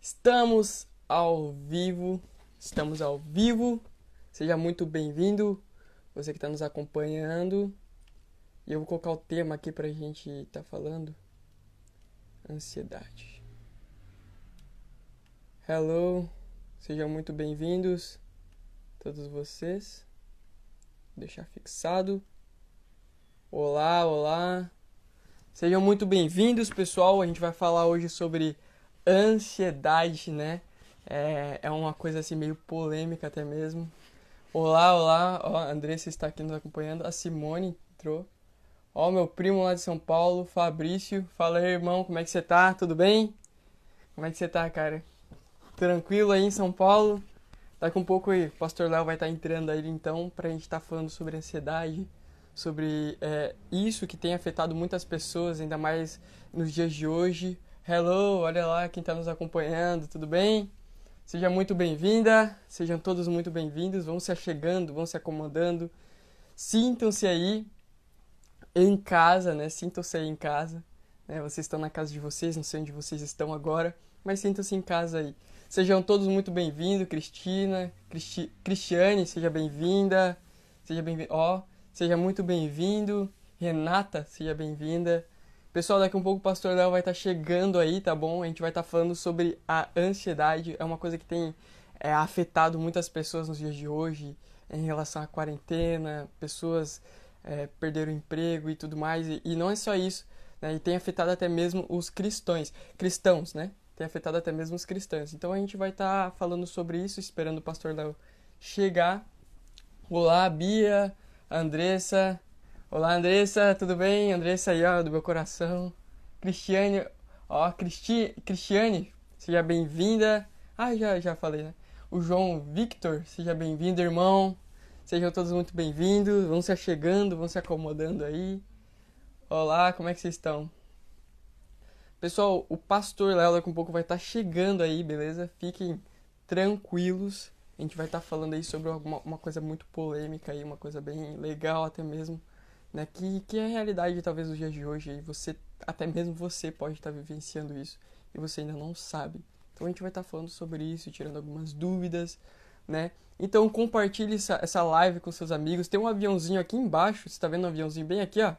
Estamos ao vivo, estamos ao vivo. Seja muito bem-vindo, você que está nos acompanhando. E eu vou colocar o tema aqui para a gente estar tá falando: ansiedade. Hello, sejam muito bem-vindos, todos vocês. Deixar fixado. Olá, olá. Sejam muito bem-vindos, pessoal. A gente vai falar hoje sobre ansiedade, né? É, é uma coisa assim meio polêmica até mesmo. Olá, olá, ó, a Andressa está aqui nos acompanhando, a Simone entrou. Ó, meu primo lá de São Paulo, Fabrício. Fala aí, irmão, como é que você tá? Tudo bem? Como é que você tá, cara? Tranquilo aí em São Paulo? Daqui um pouco o Pastor Léo vai estar tá entrando aí então pra gente estar tá falando sobre ansiedade, sobre é, isso que tem afetado muitas pessoas, ainda mais nos dias de hoje. Hello, olha lá quem está nos acompanhando, tudo bem? Seja muito bem-vinda, sejam todos muito bem-vindos, vão se achegando, vão se acomodando. Sintam-se aí em casa, né? Sintam-se aí em casa. Né? Vocês estão na casa de vocês, não sei onde vocês estão agora, mas sintam-se em casa aí. Sejam todos muito bem-vindos, Cristina, Cristi Cristiane, seja bem-vinda, seja bem-vindo, ó, oh, seja muito bem-vindo, Renata, seja bem-vinda, Pessoal, daqui um pouco o Pastor Léo vai estar tá chegando aí, tá bom? A gente vai estar tá falando sobre a ansiedade. É uma coisa que tem é, afetado muitas pessoas nos dias de hoje em relação à quarentena, pessoas é, perderam o emprego e tudo mais. E, e não é só isso, né? E tem afetado até mesmo os cristãos, cristãos, né? Tem afetado até mesmo os cristãos. Então a gente vai estar tá falando sobre isso, esperando o Pastor Léo chegar. Olá, Bia, Andressa, Olá, Andressa, tudo bem? Andressa aí, ó, do meu coração. Cristiane, ó, Cristi, Cristiane, seja bem-vinda. Ah, já, já falei, né? O João Victor, seja bem-vindo, irmão. Sejam todos muito bem-vindos. Vão se achegando, vão se acomodando aí. Olá, como é que vocês estão? Pessoal, o pastor Léo daqui um pouco vai estar tá chegando aí, beleza? Fiquem tranquilos. A gente vai estar tá falando aí sobre uma, uma coisa muito polêmica aí, uma coisa bem legal até mesmo né? Que, que é a realidade talvez dos dias de hoje e você, até mesmo você pode estar vivenciando isso e você ainda não sabe. Então a gente vai estar falando sobre isso, tirando algumas dúvidas, né? Então compartilhe essa, essa live com seus amigos. Tem um aviãozinho aqui embaixo, você está vendo um aviãozinho bem aqui, ó?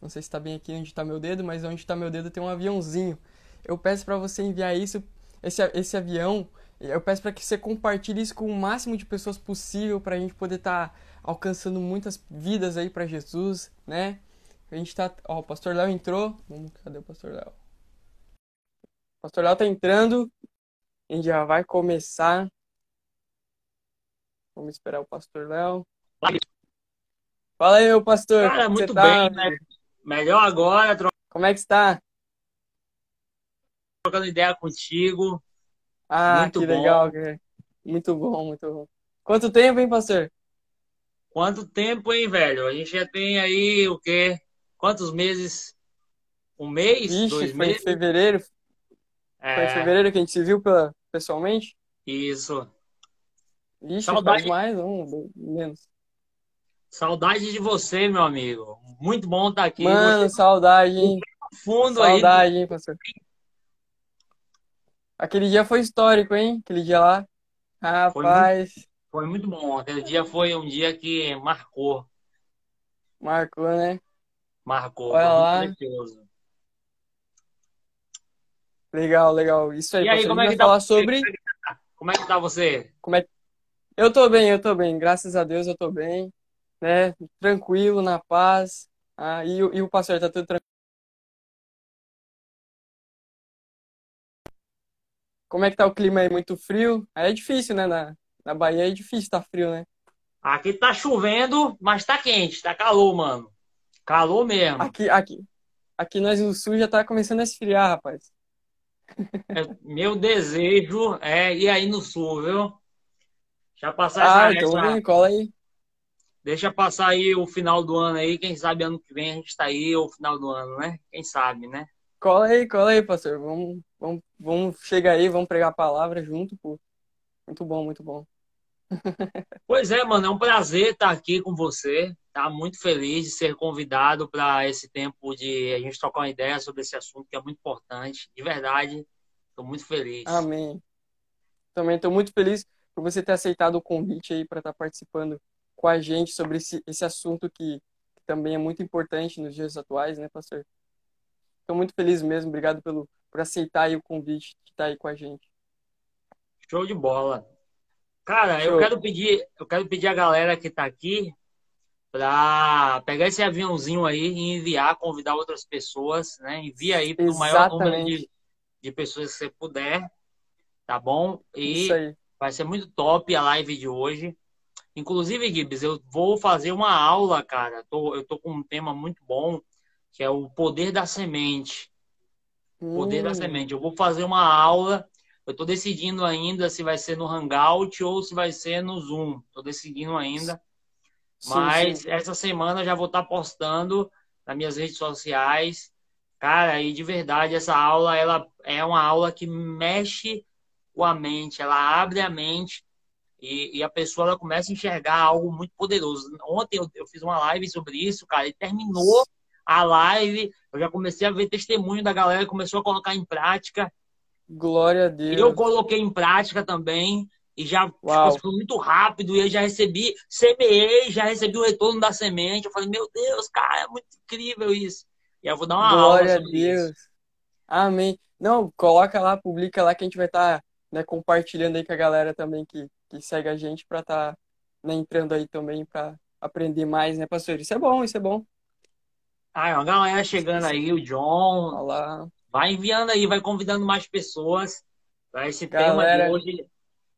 Não sei se está bem aqui onde está meu dedo, mas onde está meu dedo tem um aviãozinho. Eu peço para você enviar isso, esse, esse avião, eu peço para que você compartilhe isso com o máximo de pessoas possível para a gente poder estar tá alcançando muitas vidas aí para Jesus, né? A gente tá. Ó, o pastor Léo entrou. Vamos, cadê o pastor Léo? O pastor Léo tá entrando. A gente já vai começar. Vamos esperar o pastor Léo. Fala aí, meu pastor. Cara, muito tá? bem, né? Melhor agora. Como é que está? Trocando ideia contigo. Ah, muito que bom. legal. Muito bom, muito bom. Quanto tempo, hein, pastor? Quanto tempo, hein, velho? A gente já tem aí o quê? Quantos meses? Um mês? Ixi, dois foi meses? Em fevereiro. É... Foi em fevereiro que a gente se viu pela... pessoalmente? Isso. Ixi, Saudade mais, um, menos. Saudade de você, meu amigo. Muito bom estar aqui. Mano, você... saudade, hein? Fundo saudade, aí. hein, pastor? Aquele dia foi histórico, hein? Aquele dia lá. Rapaz. Foi muito bom. Aquele dia foi um dia que marcou. Marcou, né? Marcou. Olha lá. Precioso. Legal, legal. Isso aí, e aí como é que tá falar sobre. Como é que tá você? Como é... Eu tô bem, eu tô bem. Graças a Deus eu tô bem. Né? Tranquilo, na paz. Ah, e, e o pastor tá tudo tranquilo? Como é que tá o clima aí? Muito frio? Aí é difícil, né? Na, na Bahia é difícil estar tá frio, né? Aqui tá chovendo, mas tá quente, tá calor, mano. Calor mesmo. Aqui, aqui, aqui nós no sul já tá começando a esfriar, rapaz. É, meu desejo é ir aí no sul, viu? Já passar ah, essa, então vem, cola aí. Deixa passar aí o final do ano aí, quem sabe ano que vem a gente tá aí, ou final do ano, né? Quem sabe, né? Cola aí, cola aí, pastor. Vamos, vamos, vamos chegar aí, vamos pregar a palavra junto, pô. Muito bom, muito bom. Pois é, mano, é um prazer estar aqui com você. Tá muito feliz de ser convidado para esse tempo de a gente trocar uma ideia sobre esse assunto que é muito importante. De verdade, estou muito feliz. Amém. Também estou muito feliz por você ter aceitado o convite aí para estar tá participando com a gente sobre esse, esse assunto que, que também é muito importante nos dias atuais, né, pastor? Estou muito feliz mesmo. Obrigado pelo, por aceitar aí o convite de estar aí com a gente. Show de bola. Cara, Show. eu quero pedir, eu quero pedir a galera que está aqui para pegar esse aviãozinho aí e enviar, convidar outras pessoas, né? Envia aí para o maior número de, de pessoas que você puder, tá bom? E vai ser muito top a live de hoje. Inclusive, Gibbs, eu vou fazer uma aula, cara. Tô, eu tô com um tema muito bom, que é o poder da semente. Hum. Poder da hum. semente. Eu vou fazer uma aula. Eu tô decidindo ainda se vai ser no Hangout ou se vai ser no Zoom. Tô decidindo ainda. Sim, Mas sim. essa semana eu já vou estar tá postando nas minhas redes sociais. Cara, e de verdade, essa aula ela é uma aula que mexe com a mente, ela abre a mente e, e, a pessoa ela começa a enxergar algo muito poderoso. Ontem eu, eu, fiz uma live sobre isso, cara, e terminou a live, eu já comecei a ver testemunho da galera começou a colocar em prática. Glória a Deus. Eu coloquei em prática também e já tipo, foi muito rápido e eu já recebi, semeei, já recebi o retorno da semente. Eu falei, meu Deus, cara, é muito incrível isso. E eu vou dar uma Glória aula sobre a Deus. Isso. Amém. Não, coloca lá, publica lá que a gente vai estar tá, né, compartilhando aí com a galera também que que segue a gente para estar tá, né, entrando aí também para aprender mais, né, pastor? Isso é bom, isso é bom. Ah, a galera chegando aí, o John. Olá. Vai enviando aí, vai convidando mais pessoas. Para esse galera... tema de hoje.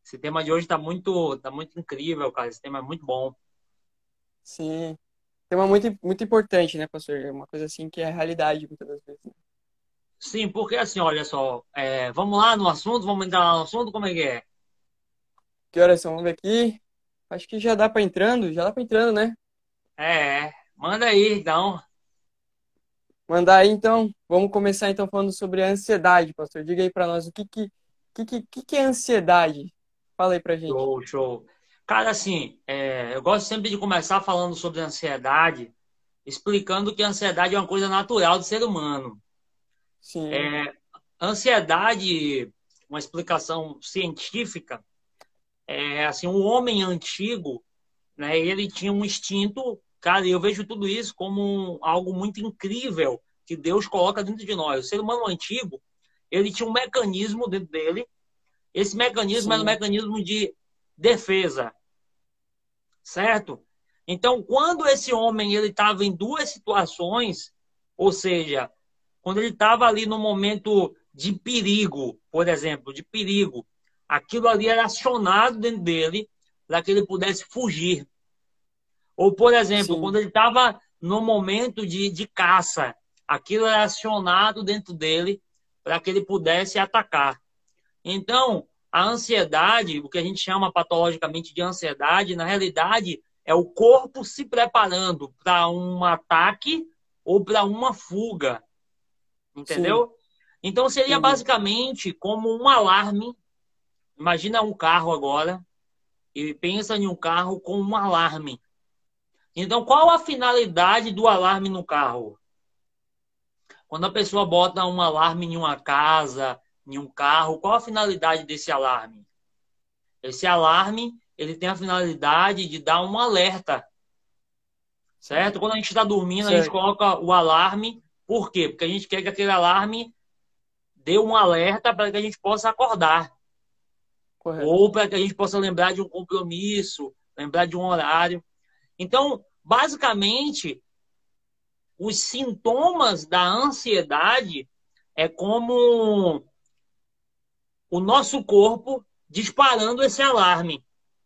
Esse tema de hoje tá muito, tá muito incrível, cara. Esse tema é muito bom. Sim. Tema muito, muito importante, né, pastor? É uma coisa assim que é realidade muitas das vezes. Né? Sim, porque assim, olha só, é, vamos lá no assunto, vamos entrar lá no assunto, como é que é? Que horas são? Vamos ver aqui. Acho que já dá para entrando, já dá para entrando, né? É, manda aí então. Mandar aí então. Vamos começar então falando sobre a ansiedade, pastor. Diga aí para nós o que que, que, que, que é ansiedade? Fala aí pra gente. Show, show. Cara, assim, é, eu gosto sempre de começar falando sobre ansiedade, explicando que a ansiedade é uma coisa natural do ser humano. Sim. É, ansiedade, uma explicação científica, é, assim, o homem antigo, né, ele tinha um instinto, cara, eu vejo tudo isso como um, algo muito incrível que Deus coloca dentro de nós. O ser humano antigo, ele tinha um mecanismo dentro dele, esse mecanismo Sim. era um mecanismo de defesa, certo? Então, quando esse homem ele estava em duas situações, ou seja, quando ele estava ali no momento de perigo, por exemplo, de perigo, aquilo ali era acionado dentro dele para que ele pudesse fugir. Ou, por exemplo, Sim. quando ele estava no momento de, de caça, aquilo era acionado dentro dele para que ele pudesse atacar. Então, a ansiedade, o que a gente chama patologicamente de ansiedade, na realidade é o corpo se preparando para um ataque ou para uma fuga. Entendeu? Sim. Então seria basicamente como um alarme Imagina um carro agora e pensa em um carro com um alarme. Então, qual a finalidade do alarme no carro? Quando a pessoa bota um alarme em uma casa, em um carro, qual a finalidade desse alarme? Esse alarme, ele tem a finalidade de dar um alerta. Certo? Quando a gente está dormindo, certo. a gente coloca o alarme. Por quê? Porque a gente quer que aquele alarme dê um alerta para que a gente possa acordar. Correto. Ou para que a gente possa lembrar de um compromisso, lembrar de um horário. Então, basicamente, os sintomas da ansiedade é como o nosso corpo disparando esse alarme,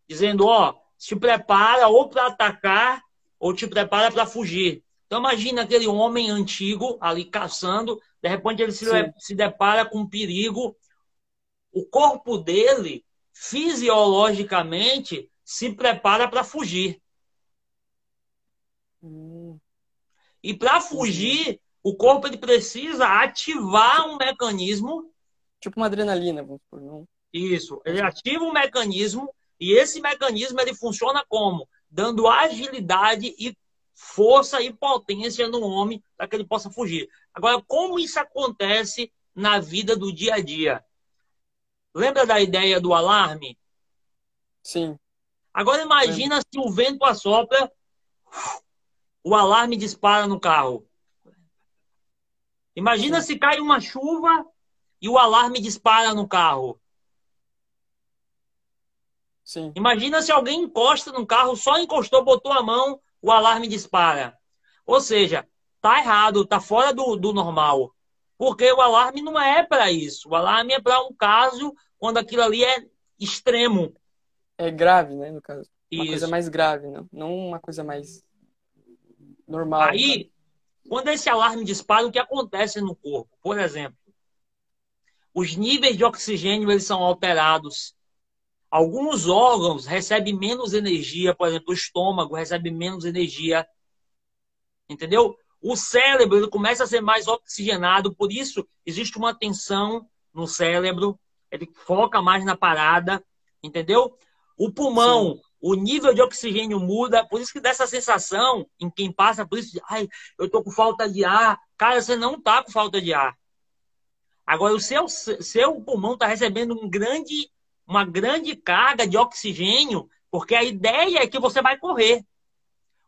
dizendo, ó, se prepara ou para atacar ou te prepara para fugir. Então imagina aquele homem antigo ali caçando, de repente ele se, se depara com um perigo o corpo dele, fisiologicamente, se prepara para fugir. Hum. E para fugir, o corpo ele precisa ativar um mecanismo. Tipo uma adrenalina, vamos por não. Isso. Ele ativa um mecanismo E esse mecanismo ele funciona como? Dando agilidade e força e potência no homem para que ele possa fugir. Agora, como isso acontece na vida do dia a dia? Lembra da ideia do alarme? Sim. Agora imagina se o vento assopra, o alarme dispara no carro. Imagina Sim. se cai uma chuva e o alarme dispara no carro. Sim. Imagina se alguém encosta no carro, só encostou, botou a mão, o alarme dispara. Ou seja, tá errado, tá fora do, do normal. Porque o alarme não é para isso. O alarme é para um caso quando aquilo ali é extremo. É grave, né, no caso. Uma isso. coisa mais grave, não, não uma coisa mais normal. Aí, quando esse alarme dispara, o que acontece no corpo? Por exemplo, os níveis de oxigênio eles são alterados. Alguns órgãos recebem menos energia, por exemplo, o estômago recebe menos energia. Entendeu? O cérebro ele começa a ser mais oxigenado, por isso existe uma tensão no cérebro, ele foca mais na parada, entendeu? O pulmão, Sim. o nível de oxigênio muda, por isso que dá essa sensação em quem passa por isso, ai, eu tô com falta de ar. Cara, você não tá com falta de ar. Agora, o seu, seu pulmão está recebendo um grande, uma grande carga de oxigênio, porque a ideia é que você vai correr.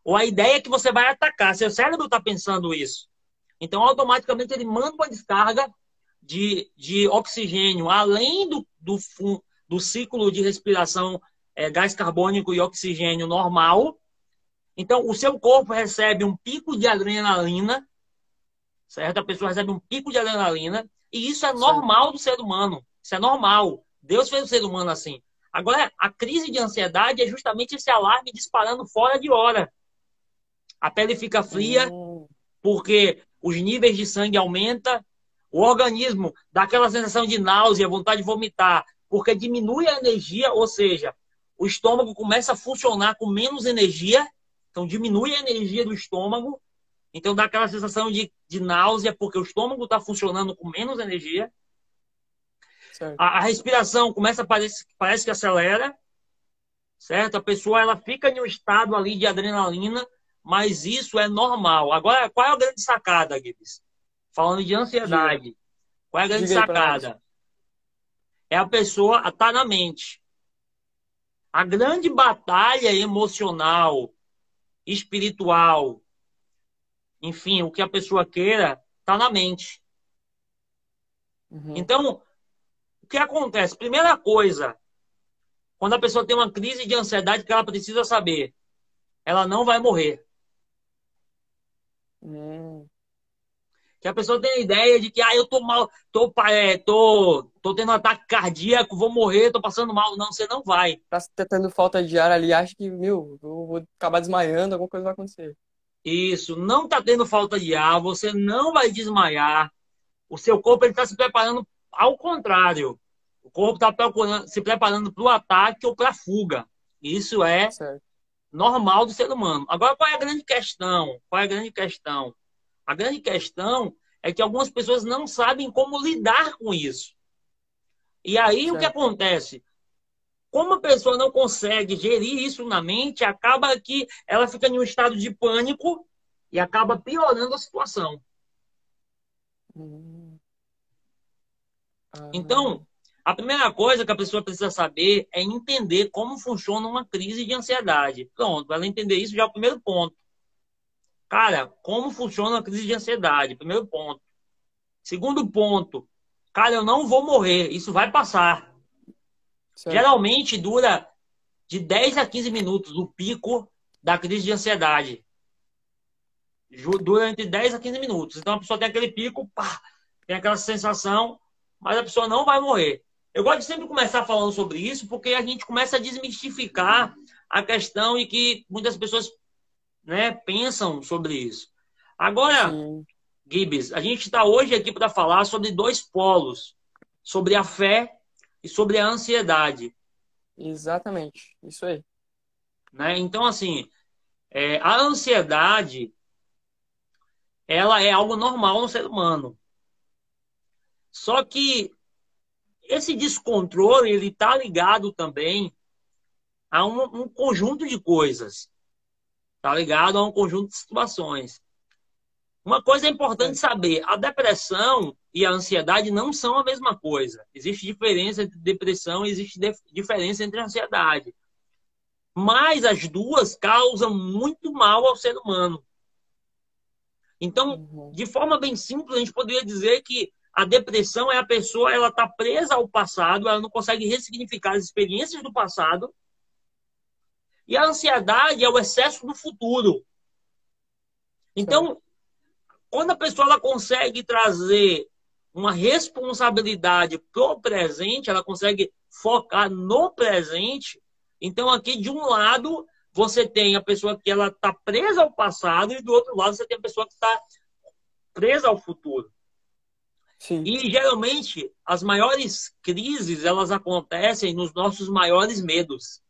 Ou a ideia é que você vai atacar. Seu cérebro está pensando isso. Então, automaticamente, ele manda uma descarga de, de oxigênio, além do, do, do ciclo de respiração é, gás carbônico e oxigênio normal. Então, o seu corpo recebe um pico de adrenalina, certo? A pessoa recebe um pico de adrenalina e isso é normal do ser humano. Isso é normal. Deus fez o ser humano assim. Agora, a crise de ansiedade é justamente esse alarme disparando fora de hora. A pele fica fria hum. porque os níveis de sangue aumentam, o organismo dá aquela sensação de náusea, vontade de vomitar, porque diminui a energia, ou seja, o estômago começa a funcionar com menos energia, então diminui a energia do estômago então dá aquela sensação de, de náusea, porque o estômago está funcionando com menos energia. A, a, respiração começa a parece, parece que acelera, certo? A pessoa ela fica em um estado ali de adrenalina, mas isso é normal. Agora, qual é a grande sacada, Gibbs? Falando de ansiedade. Qual é a grande sacada? É a pessoa estar tá na mente. A grande batalha emocional, espiritual, enfim, o que a pessoa queira, está na mente. Uhum. Então, o que acontece? Primeira coisa, quando a pessoa tem uma crise de ansiedade que ela precisa saber, ela não vai morrer. Uhum. Que a pessoa tem a ideia de que, ah, eu tô mal, tô, é, tô, tô tendo um ataque cardíaco, vou morrer, tô passando mal. Não, você não vai. Tá tendo falta de ar ali, acha que, meu, eu vou acabar desmaiando, alguma coisa vai acontecer. Isso, não está tendo falta de ar, você não vai desmaiar. O seu corpo está se preparando ao contrário. O corpo está se preparando para o ataque ou para a fuga. Isso é certo. Normal do ser humano. Agora, qual é a grande questão? Qual é a grande questão? A grande questão é que algumas pessoas não sabem como lidar com isso. E aí certo. o que acontece? Como a pessoa não consegue gerir isso na mente, acaba que ela fica em um estado de pânico e acaba piorando a situação. Hum. Então, a primeira coisa que a pessoa precisa saber é entender como funciona uma crise de ansiedade. Pronto, ela entender isso já é o primeiro ponto. Cara, como funciona a crise de ansiedade? Primeiro ponto. Segundo ponto, cara, eu não vou morrer, isso vai passar. Certo. Geralmente dura de 10 a 15 minutos o pico da crise de ansiedade. Dura entre 10 a 15 minutos. Então a pessoa tem aquele pico, pá, tem aquela sensação, mas a pessoa não vai morrer. Eu gosto de sempre começar falando sobre isso, porque a gente começa a desmistificar a questão e que muitas pessoas né, pensam sobre isso. Agora, Sim. Gibbs, a gente está hoje aqui para falar sobre dois polos: sobre a fé e sobre a ansiedade. Exatamente, isso aí. Né? Então, assim, é, a ansiedade ela é algo normal no ser humano. Só que esse descontrole ele está ligado também a um, um conjunto de coisas. Tá ligado a um conjunto de situações. Uma coisa é importante saber: a depressão e a ansiedade não são a mesma coisa. Existe diferença entre depressão e existe diferença entre ansiedade. Mas as duas causam muito mal ao ser humano. Então, uhum. de forma bem simples, a gente poderia dizer que a depressão é a pessoa, ela está presa ao passado, ela não consegue ressignificar as experiências do passado. E a ansiedade é o excesso do futuro. Então, quando a pessoa ela consegue trazer uma responsabilidade pro presente, ela consegue focar no presente. Então, aqui de um lado, você tem a pessoa que ela está presa ao passado e do outro lado você tem a pessoa que está presa ao futuro. Sim. E geralmente as maiores crises elas acontecem nos nossos maiores medos.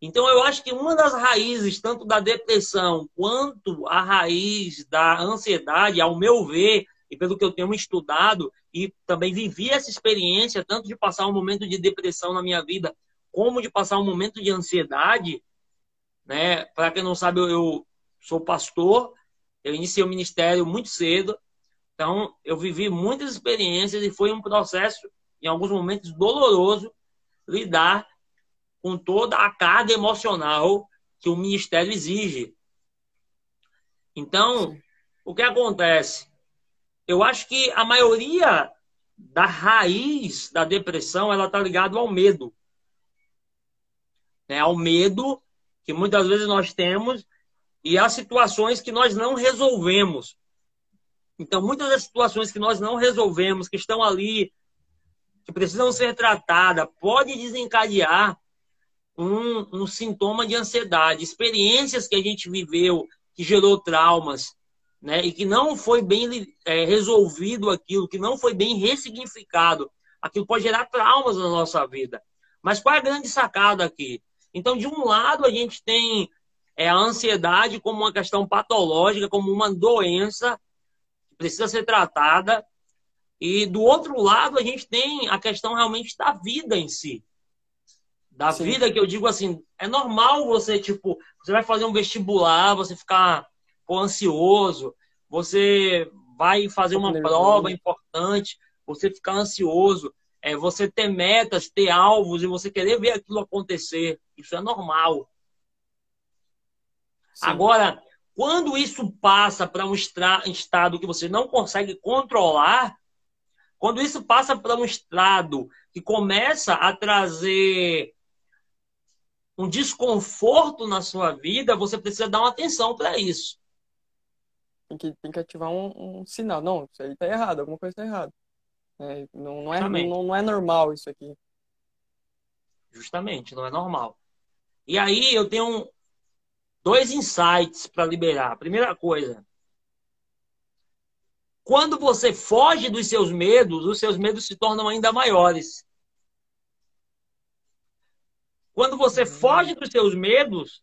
Então eu acho que uma das raízes tanto da depressão quanto a raiz da ansiedade, ao meu ver e pelo que eu tenho estudado e também vivi essa experiência tanto de passar um momento de depressão na minha vida como de passar um momento de ansiedade, né? Para quem não sabe, eu sou pastor, eu iniciei o ministério muito cedo, então eu vivi muitas experiências e foi um processo, em alguns momentos, doloroso lidar com toda a carga emocional que o ministério exige. Então, o que acontece? Eu acho que a maioria da raiz da depressão ela está ligada ao medo né, ao medo que muitas vezes nós temos e às situações que nós não resolvemos. Então, muitas das situações que nós não resolvemos, que estão ali, que precisam ser tratadas, pode desencadear um, um sintoma de ansiedade. Experiências que a gente viveu, que gerou traumas, né, e que não foi bem é, resolvido aquilo, que não foi bem ressignificado, aquilo pode gerar traumas na nossa vida. Mas qual é a grande sacada aqui? Então, de um lado, a gente tem é, a ansiedade como uma questão patológica, como uma doença que precisa ser tratada. E do outro lado, a gente tem a questão realmente da vida em si. Da Sim. vida que eu digo assim, é normal você, tipo, você vai fazer um vestibular, você ficar pô, ansioso, você vai fazer uma prova importante, você ficar ansioso é você ter metas, ter alvos e você querer ver aquilo acontecer. Isso é normal. Sim. Agora, quando isso passa para um estado que você não consegue controlar, quando isso passa para um estado que começa a trazer um desconforto na sua vida, você precisa dar uma atenção para isso. Tem que, tem que ativar um, um sinal. Não, isso aí está errado, alguma coisa está errada. É, não, não, é, não, não é normal isso aqui. Justamente, não é normal. E aí eu tenho dois insights para liberar. Primeira coisa, quando você foge dos seus medos, os seus medos se tornam ainda maiores. Quando você uhum. foge dos seus medos,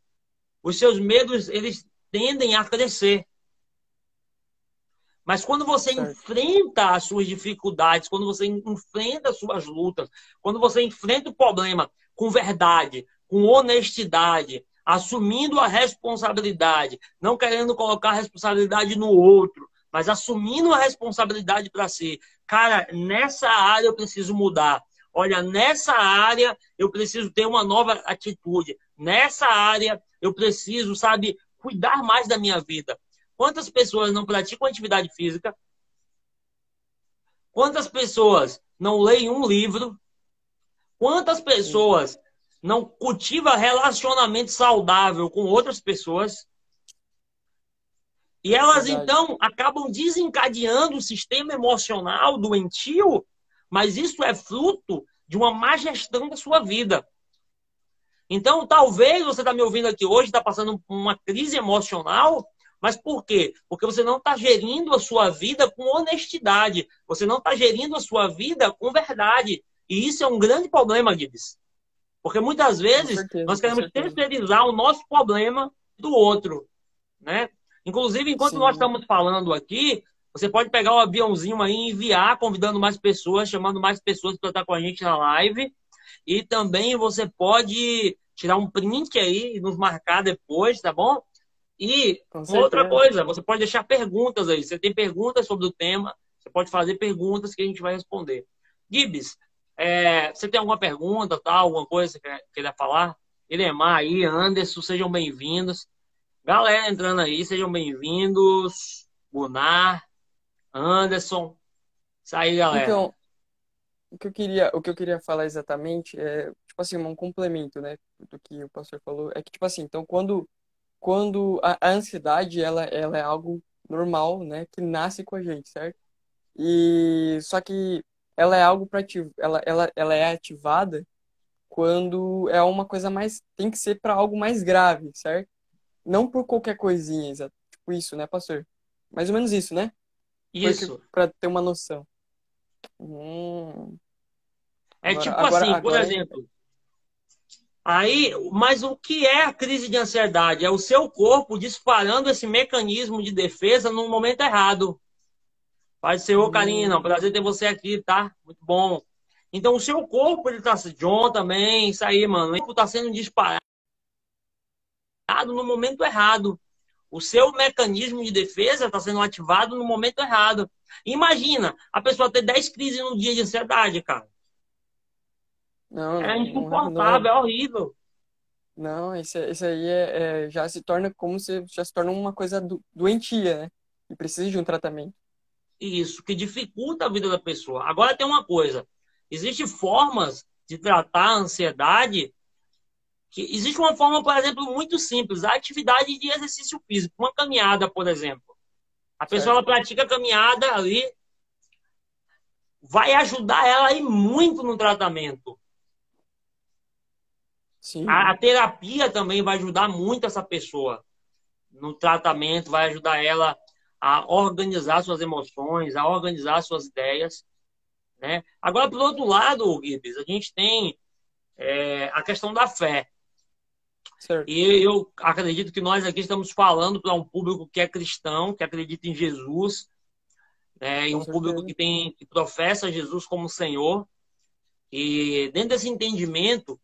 os seus medos eles tendem a crescer. Mas quando você certo. enfrenta as suas dificuldades, quando você enfrenta as suas lutas, quando você enfrenta o problema com verdade, com honestidade, assumindo a responsabilidade, não querendo colocar a responsabilidade no outro, mas assumindo a responsabilidade para si. Cara, nessa área eu preciso mudar. Olha, nessa área eu preciso ter uma nova atitude. Nessa área eu preciso, sabe, cuidar mais da minha vida. Quantas pessoas não praticam atividade física? Quantas pessoas não leem um livro? Quantas pessoas não cultivam relacionamento saudável com outras pessoas? E elas, Verdade. então, acabam desencadeando o sistema emocional doentio, mas isso é fruto de uma má gestão da sua vida. Então, talvez você está me ouvindo aqui hoje, está passando uma crise emocional, mas por quê? Porque você não está gerindo a sua vida com honestidade. Você não está gerindo a sua vida com verdade. E isso é um grande problema, Gibbs. Porque muitas vezes certeza, nós queremos terceirizar o nosso problema do outro. Né? Inclusive, enquanto Sim. nós estamos falando aqui, você pode pegar o um aviãozinho aí e enviar, convidando mais pessoas, chamando mais pessoas para estar com a gente na live. E também você pode tirar um print aí e nos marcar depois, tá bom? E outra coisa, você pode deixar perguntas aí. Você tem perguntas sobre o tema, você pode fazer perguntas que a gente vai responder. Gibbs, é, você tem alguma pergunta, tal, alguma coisa que queira falar? Elemar aí, Anderson, sejam bem-vindos. Galera entrando aí, sejam bem-vindos. Gunnar, Anderson. Isso aí, galera. Então, o que eu queria, o que eu queria falar exatamente é, tipo assim, um complemento, né, do que o pastor falou, é que tipo assim, então quando quando a, a ansiedade ela ela é algo normal, né, que nasce com a gente, certo? E só que ela é algo para ela, ela ela é ativada quando é uma coisa mais tem que ser para algo mais grave, certo? Não por qualquer coisinha, tipo isso, né, pastor? Mais ou menos isso, né? Isso. Para ter uma noção. Hum. É agora, tipo agora, assim, agora... por exemplo. Aí, mas o que é a crise de ansiedade? É o seu corpo disparando esse mecanismo de defesa no momento errado. Ser, ô hum. Karina, prazer ter você aqui, tá? Muito bom. Então, o seu corpo, ele tá. John também, isso aí, mano. O corpo tá sendo disparado no momento errado. O seu mecanismo de defesa está sendo ativado no momento errado. Imagina a pessoa ter 10 crises no dia de ansiedade, cara. Não, é insuportável, não, é horrível. Não, isso, isso aí é, é, já se torna como se já se torna uma coisa do, doentia, né? E precisa de um tratamento. Isso, que dificulta a vida da pessoa. Agora tem uma coisa: existem formas de tratar a ansiedade que existe uma forma, por exemplo, muito simples, a atividade de exercício físico, uma caminhada, por exemplo. A pessoa ela pratica caminhada ali, vai ajudar ela aí muito no tratamento. Sim. A, a terapia também vai ajudar muito essa pessoa no tratamento, vai ajudar ela a organizar suas emoções, a organizar suas ideias. Né? Agora, por outro lado, Gibbs, a gente tem é, a questão da fé. Certo. E eu acredito que nós aqui estamos falando para um público que é cristão, que acredita em Jesus, né, e um público que tem que professa Jesus como Senhor. E dentro desse entendimento,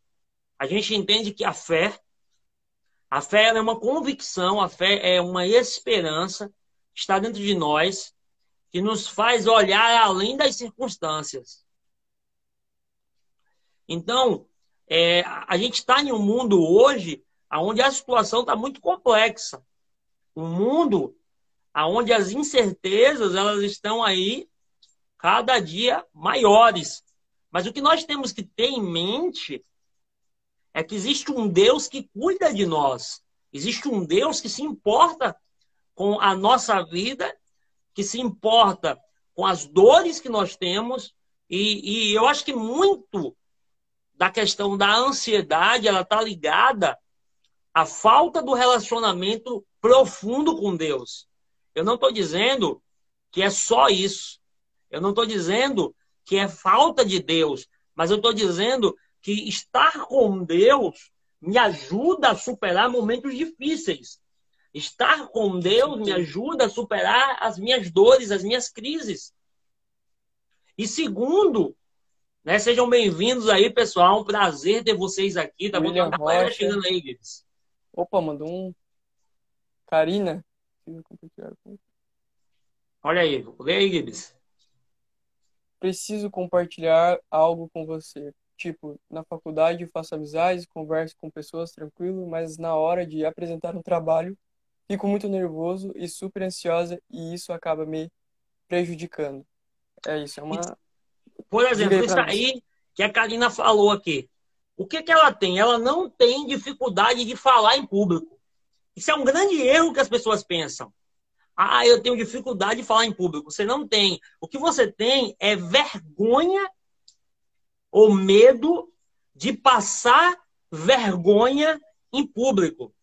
a gente entende que a fé, a fé é uma convicção, a fé é uma esperança está dentro de nós, que nos faz olhar além das circunstâncias. Então, é, a gente está em um mundo hoje onde a situação está muito complexa. Um mundo onde as incertezas elas estão aí cada dia maiores. Mas o que nós temos que ter em mente é que existe um Deus que cuida de nós. Existe um Deus que se importa com a nossa vida, que se importa com as dores que nós temos. E, e eu acho que muito da questão da ansiedade ela está ligada a falta do relacionamento profundo com Deus. Eu não estou dizendo que é só isso. Eu não estou dizendo que é falta de Deus, mas eu estou dizendo que estar com Deus me ajuda a superar momentos difíceis. Estar com Deus me ajuda a superar as minhas dores, as minhas crises. E segundo, né, sejam bem-vindos aí, pessoal. Um prazer ter vocês aqui. Tá William bom? Tá chegando aí, Guilherme. Opa, mandou um. Karina. Olha aí, lê aí, Gibbs. Preciso compartilhar algo com você. Tipo, na faculdade faço amizades, converso com pessoas tranquilo, mas na hora de apresentar um trabalho, fico muito nervoso e super ansiosa e isso acaba me prejudicando. É isso, é uma. Por exemplo, isso aí que a Karina falou aqui. O que, que ela tem? Ela não tem dificuldade de falar em público. Isso é um grande erro que as pessoas pensam. Ah, eu tenho dificuldade de falar em público. Você não tem. O que você tem é vergonha ou medo de passar vergonha em público.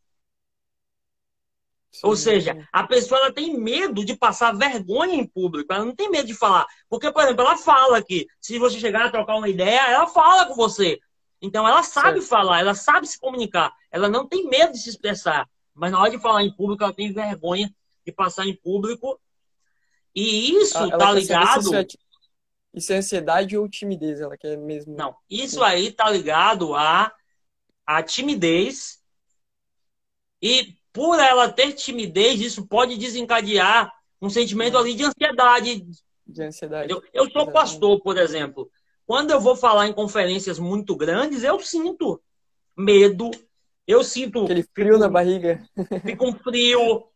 Sim. Ou seja, a pessoa ela tem medo de passar vergonha em público. Ela não tem medo de falar. Porque, por exemplo, ela fala que se você chegar a trocar uma ideia, ela fala com você. Então ela sabe certo. falar, ela sabe se comunicar, ela não tem medo de se expressar, mas na hora de falar em público ela tem vergonha de passar em público. E isso ela, tá ligado. Isso é ansiedade ou timidez? Ela quer mesmo. Não, isso aí tá ligado a, a timidez. E por ela ter timidez, isso pode desencadear um sentimento ali de ansiedade. De ansiedade. Eu, eu sou pastor, por exemplo. Quando eu vou falar em conferências muito grandes, eu sinto medo, eu sinto. Aquele frio fico, na barriga. Fica um frio.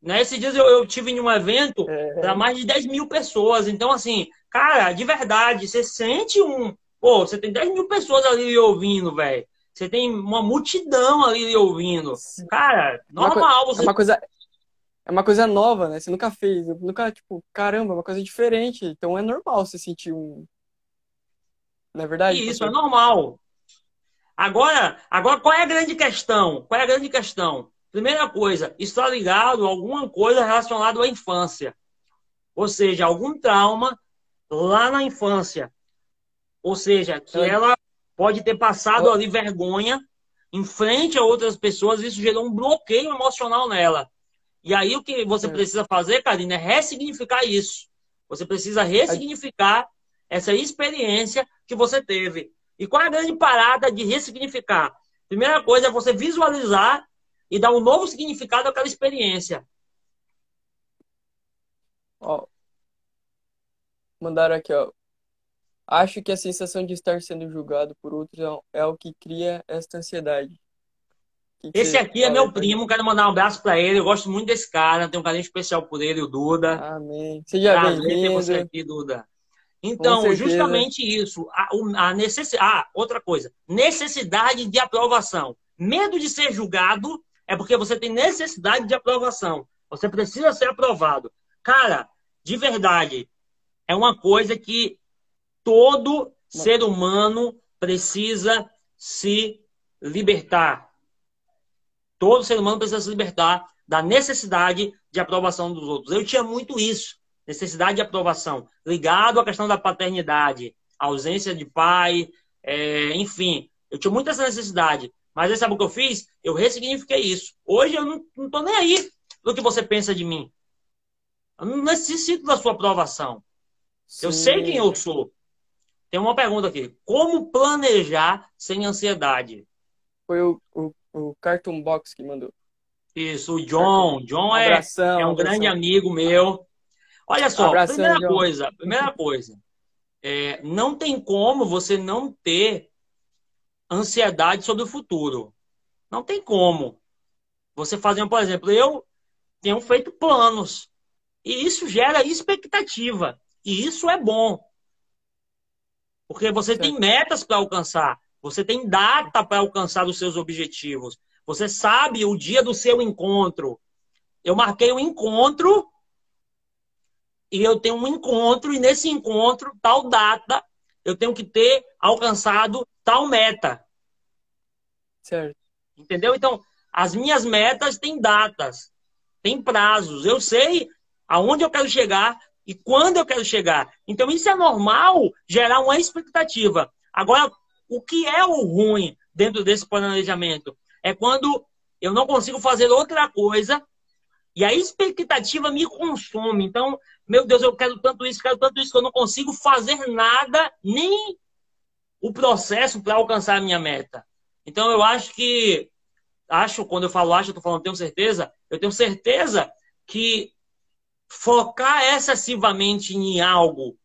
Né? Esses dias eu, eu tive em um evento é... para mais de 10 mil pessoas. Então, assim, cara, de verdade, você sente um. Pô, você tem 10 mil pessoas ali ouvindo, velho. Você tem uma multidão ali ouvindo. Cara, normal. Uma você... É uma coisa. É uma coisa nova, né? Você nunca fez. Nunca, tipo, caramba, é uma coisa diferente. Então é normal você sentir um. Não é verdade? Isso, Porque... é normal. Agora, agora, qual é a grande questão? Qual é a grande questão? Primeira coisa, está ligado a alguma coisa relacionada à infância. Ou seja, algum trauma lá na infância. Ou seja, que é. ela pode ter passado ali vergonha em frente a outras pessoas, isso gerou um bloqueio emocional nela. E aí o que você é. precisa fazer, Karina, é ressignificar isso. Você precisa ressignificar essa experiência que você teve. E qual é a grande parada de ressignificar? Primeira coisa é você visualizar e dar um novo significado àquela experiência. Ó, mandaram aqui, ó. Acho que a sensação de estar sendo julgado por outros é, é o que cria esta ansiedade. Que Esse aqui é meu primo, quero mandar um abraço para ele. Eu gosto muito desse cara, tenho um carinho especial por ele, o Duda. Amém. Seja bem-vindo. você aqui, Duda. Então, justamente isso. A, a necessidade. Ah, outra coisa. Necessidade de aprovação. Medo de ser julgado é porque você tem necessidade de aprovação. Você precisa ser aprovado. Cara, de verdade, é uma coisa que todo ser humano precisa se libertar. Todo ser humano precisa se libertar da necessidade de aprovação dos outros. Eu tinha muito isso necessidade de aprovação, ligado à questão da paternidade, ausência de pai, é, enfim, eu tinha muita essa necessidade. Mas aí sabe o que eu fiz? Eu ressignifiquei isso. Hoje eu não, não tô nem aí do que você pensa de mim. Eu não necessito da sua aprovação. Sim. Eu sei quem eu sou. Tem uma pergunta aqui. Como planejar sem ansiedade? Foi o, o, o Cartoon Box que mandou. Isso, o John. John é, abração, é um abração. grande amigo meu. Olha só, Abração, primeira João. coisa, primeira coisa, é, não tem como você não ter ansiedade sobre o futuro. Não tem como. Você fazer, por exemplo, eu tenho feito planos e isso gera expectativa e isso é bom. Porque você certo. tem metas para alcançar, você tem data para alcançar os seus objetivos. Você sabe o dia do seu encontro. Eu marquei um encontro e eu tenho um encontro, e nesse encontro, tal data, eu tenho que ter alcançado tal meta. Certo. Entendeu? Então, as minhas metas têm datas, têm prazos. Eu sei aonde eu quero chegar e quando eu quero chegar. Então, isso é normal gerar uma expectativa. Agora, o que é o ruim dentro desse planejamento? É quando eu não consigo fazer outra coisa e a expectativa me consome. Então, meu Deus, eu quero tanto isso, quero tanto isso, que eu não consigo fazer nada, nem o processo para alcançar a minha meta. Então, eu acho que, acho, quando eu falo acho, eu estou falando tenho certeza, eu tenho certeza que focar excessivamente em algo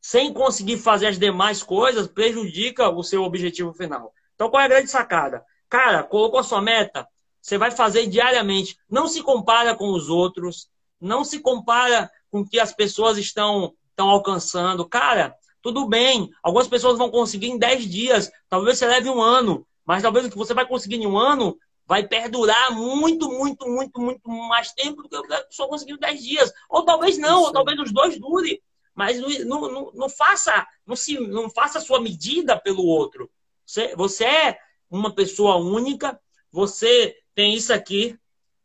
sem conseguir fazer as demais coisas prejudica o seu objetivo final. Então, qual é a grande sacada? Cara, colocou a sua meta, você vai fazer diariamente. Não se compara com os outros, não se compara com o que as pessoas estão, estão alcançando. Cara, tudo bem, algumas pessoas vão conseguir em 10 dias, talvez você leve um ano, mas talvez o que você vai conseguir em um ano vai perdurar muito, muito, muito, muito mais tempo do que a pessoa conseguiu em 10 dias. Ou talvez não, Isso. ou talvez os dois dure. Mas não, não, não, faça não, se, não faça a sua medida pelo outro. Você, você é uma pessoa única, você tem isso aqui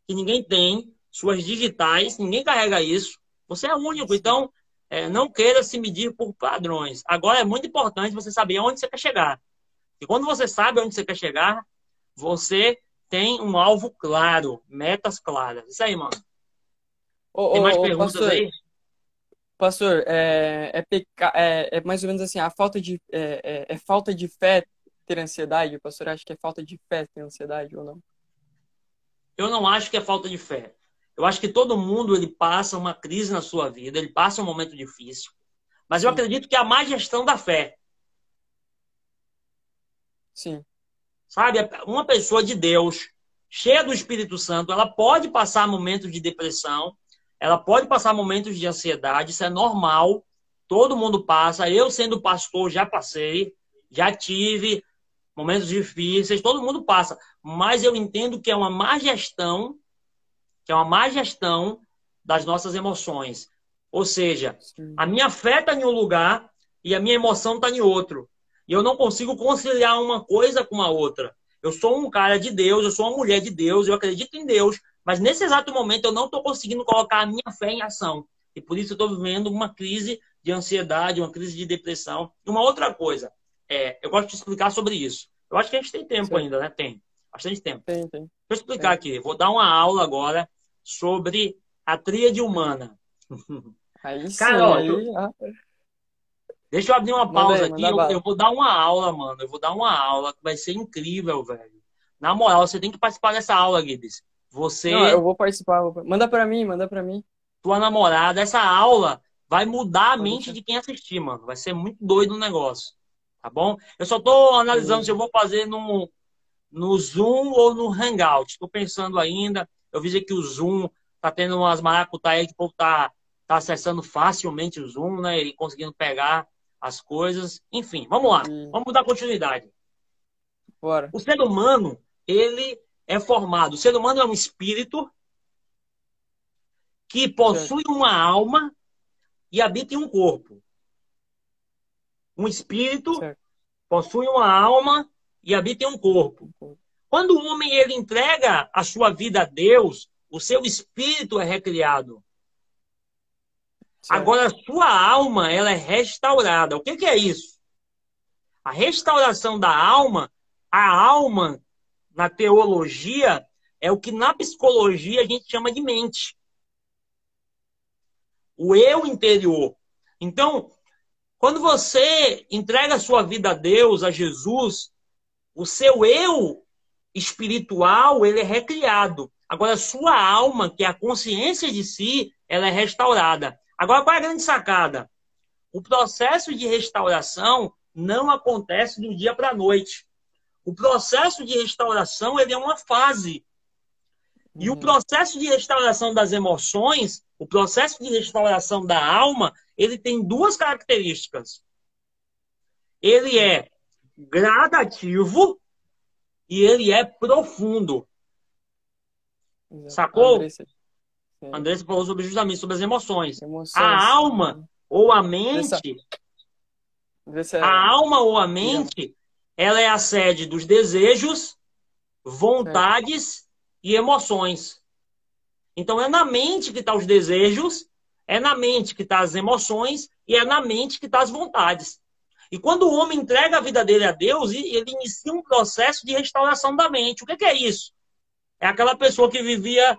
que ninguém tem, suas digitais, ninguém carrega isso. Você é único, então é, não queira se medir por padrões. Agora é muito importante você saber onde você quer chegar. E quando você sabe onde você quer chegar, você tem um alvo claro, metas claras. Isso aí, mano. Ô, tem mais ô, perguntas pastor, aí? Pastor, é, é, peca... é, é, mais ou menos assim, a falta de, é, é, é, falta de fé ter ansiedade? O pastor acha que é falta de fé ter ansiedade ou não? Eu não acho que é falta de fé. Eu acho que todo mundo ele passa uma crise na sua vida, ele passa um momento difícil. Mas eu Sim. acredito que é a má gestão da fé. Sim. Sabe, uma pessoa de Deus, cheia do Espírito Santo, ela pode passar momentos de depressão, ela pode passar momentos de ansiedade, isso é normal. Todo mundo passa. Eu, sendo pastor, já passei, já tive momentos difíceis, todo mundo passa. Mas eu entendo que é uma má gestão, que é uma má gestão das nossas emoções. Ou seja, a minha fé está em um lugar e a minha emoção está em outro. E eu não consigo conciliar uma coisa com a outra. Eu sou um cara de Deus, eu sou uma mulher de Deus, eu acredito em Deus, mas nesse exato momento eu não estou conseguindo colocar a minha fé em ação. E por isso eu estou vivendo uma crise de ansiedade, uma crise de depressão. E uma outra coisa, é, eu gosto de explicar sobre isso. Eu acho que a gente tem tempo Sim. ainda, né? Tem. Bastante tempo. Tem, tem. Deixa eu explicar tem. aqui. Vou dar uma aula agora sobre a tríade humana. Aí sim, Cara, aí... Deixa eu abrir uma pausa aqui. Eu, eu, vou dar uma aula, mano. Eu vou dar uma aula que vai ser incrível, velho. Na moral, você tem que participar dessa aula, Guides. Você. Não, eu vou participar. Manda pra mim, manda pra mim. Tua namorada, essa aula vai mudar a mente de quem assistir, mano. Vai ser muito doido o negócio. Tá bom? Eu só tô analisando se eu vou fazer no, no Zoom ou no Hangout. Tô pensando ainda. Eu vi que o Zoom tá tendo umas maracutaias que o povo tá, tá acessando facilmente o Zoom, né? E conseguindo pegar as coisas. Enfim, vamos lá. Hum. Vamos dar continuidade. Bora. O ser humano, ele é formado. O ser humano é um espírito que possui uma alma e habita em um corpo. Um espírito certo. possui uma alma e habita em um corpo. Quando o homem ele entrega a sua vida a Deus, o seu espírito é recriado. Agora, a sua alma ela é restaurada. O que, que é isso? A restauração da alma, a alma, na teologia, é o que na psicologia a gente chama de mente. O eu interior. Então, quando você entrega a sua vida a Deus, a Jesus, o seu eu espiritual, ele é recriado. Agora, a sua alma, que é a consciência de si, ela é restaurada. Agora, qual é a grande sacada? O processo de restauração não acontece do dia para a noite. O processo de restauração ele é uma fase. E o uhum. processo de restauração das emoções, o processo de restauração da alma, ele tem duas características. Ele é gradativo e ele é profundo. Sacou? Andressa falou sobre, justamente sobre as emoções. emoções. A alma ou a mente. É... A alma ou a mente, ela é a sede dos desejos, vontades e emoções. Então é na mente que estão tá os desejos, é na mente que estão tá as emoções e é na mente que estão tá as vontades. E quando o homem entrega a vida dele a Deus, ele inicia um processo de restauração da mente. O que é isso? É aquela pessoa que vivia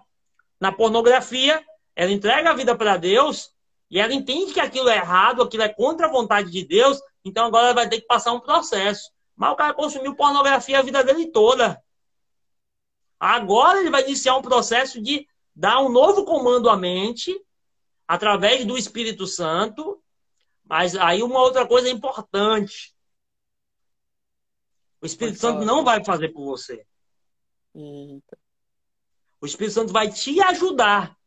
na pornografia, ela entrega a vida para Deus e ela entende que aquilo é errado, aquilo é contra a vontade de Deus, então agora ela vai ter que passar um processo. Mas o cara consumiu pornografia a vida dele toda. Agora ele vai iniciar um processo de dar um novo comando à mente, através do Espírito Santo. Mas aí uma outra coisa importante. O Espírito Santo não vai fazer por você. Eita. O Espírito Santo vai te ajudar.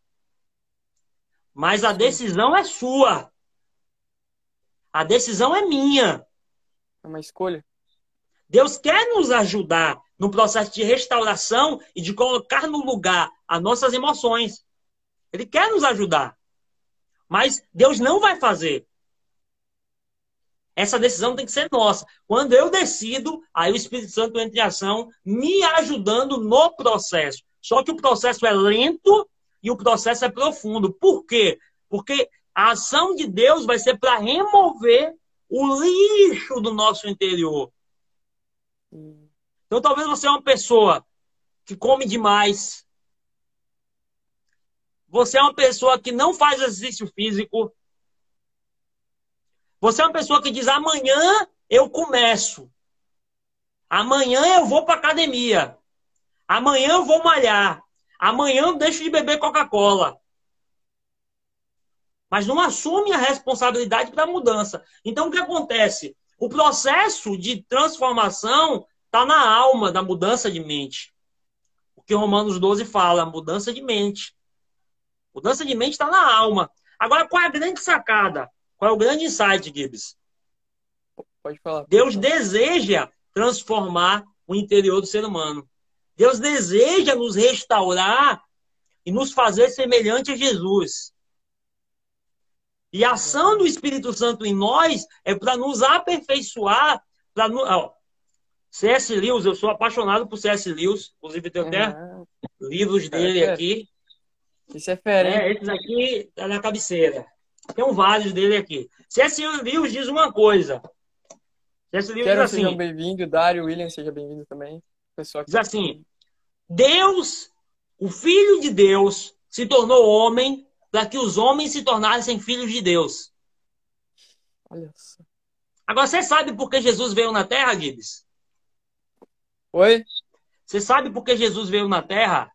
Mas a decisão é sua. A decisão é minha. É uma escolha. Deus quer nos ajudar no processo de restauração e de colocar no lugar as nossas emoções. Ele quer nos ajudar. Mas Deus não vai fazer. Essa decisão tem que ser nossa. Quando eu decido, aí o Espírito Santo entra em ação, me ajudando no processo. Só que o processo é lento e o processo é profundo. Por quê? Porque a ação de Deus vai ser para remover o lixo do nosso interior. Então, talvez você é uma pessoa que come demais. Você é uma pessoa que não faz exercício físico. Você é uma pessoa que diz: amanhã eu começo. Amanhã eu vou para academia. Amanhã eu vou malhar. Amanhã eu deixo de beber Coca-Cola. Mas não assume a responsabilidade da mudança. Então o que acontece? O processo de transformação está na alma da mudança de mente. O que Romanos 12 fala, mudança de mente. Mudança de mente está na alma. Agora, qual é a grande sacada? Qual é o grande insight, Gibbs? Pode falar. Deus deseja transformar o interior do ser humano. Deus deseja nos restaurar e nos fazer semelhante a Jesus. E a ação do Espírito Santo em nós é para nos aperfeiçoar. Pra, ó, C.S. Lewis, eu sou apaixonado por C.S. Lewis, inclusive tenho até uhum. livros dele é, aqui. Isso é fera, é, Esses aqui tá na cabeceira. Tem vários dele aqui. C.S. Lewis diz uma coisa. C.S. Lewis Quero diz assim... Sejam bem-vindos. Dário, William, seja bem-vindo também. Pessoal diz assim, Deus, o Filho de Deus, se tornou homem para que os homens se tornassem filhos de Deus. Olha só. Agora, você sabe por que Jesus veio na Terra, Gibbs? Oi? Você sabe por que Jesus veio na Terra?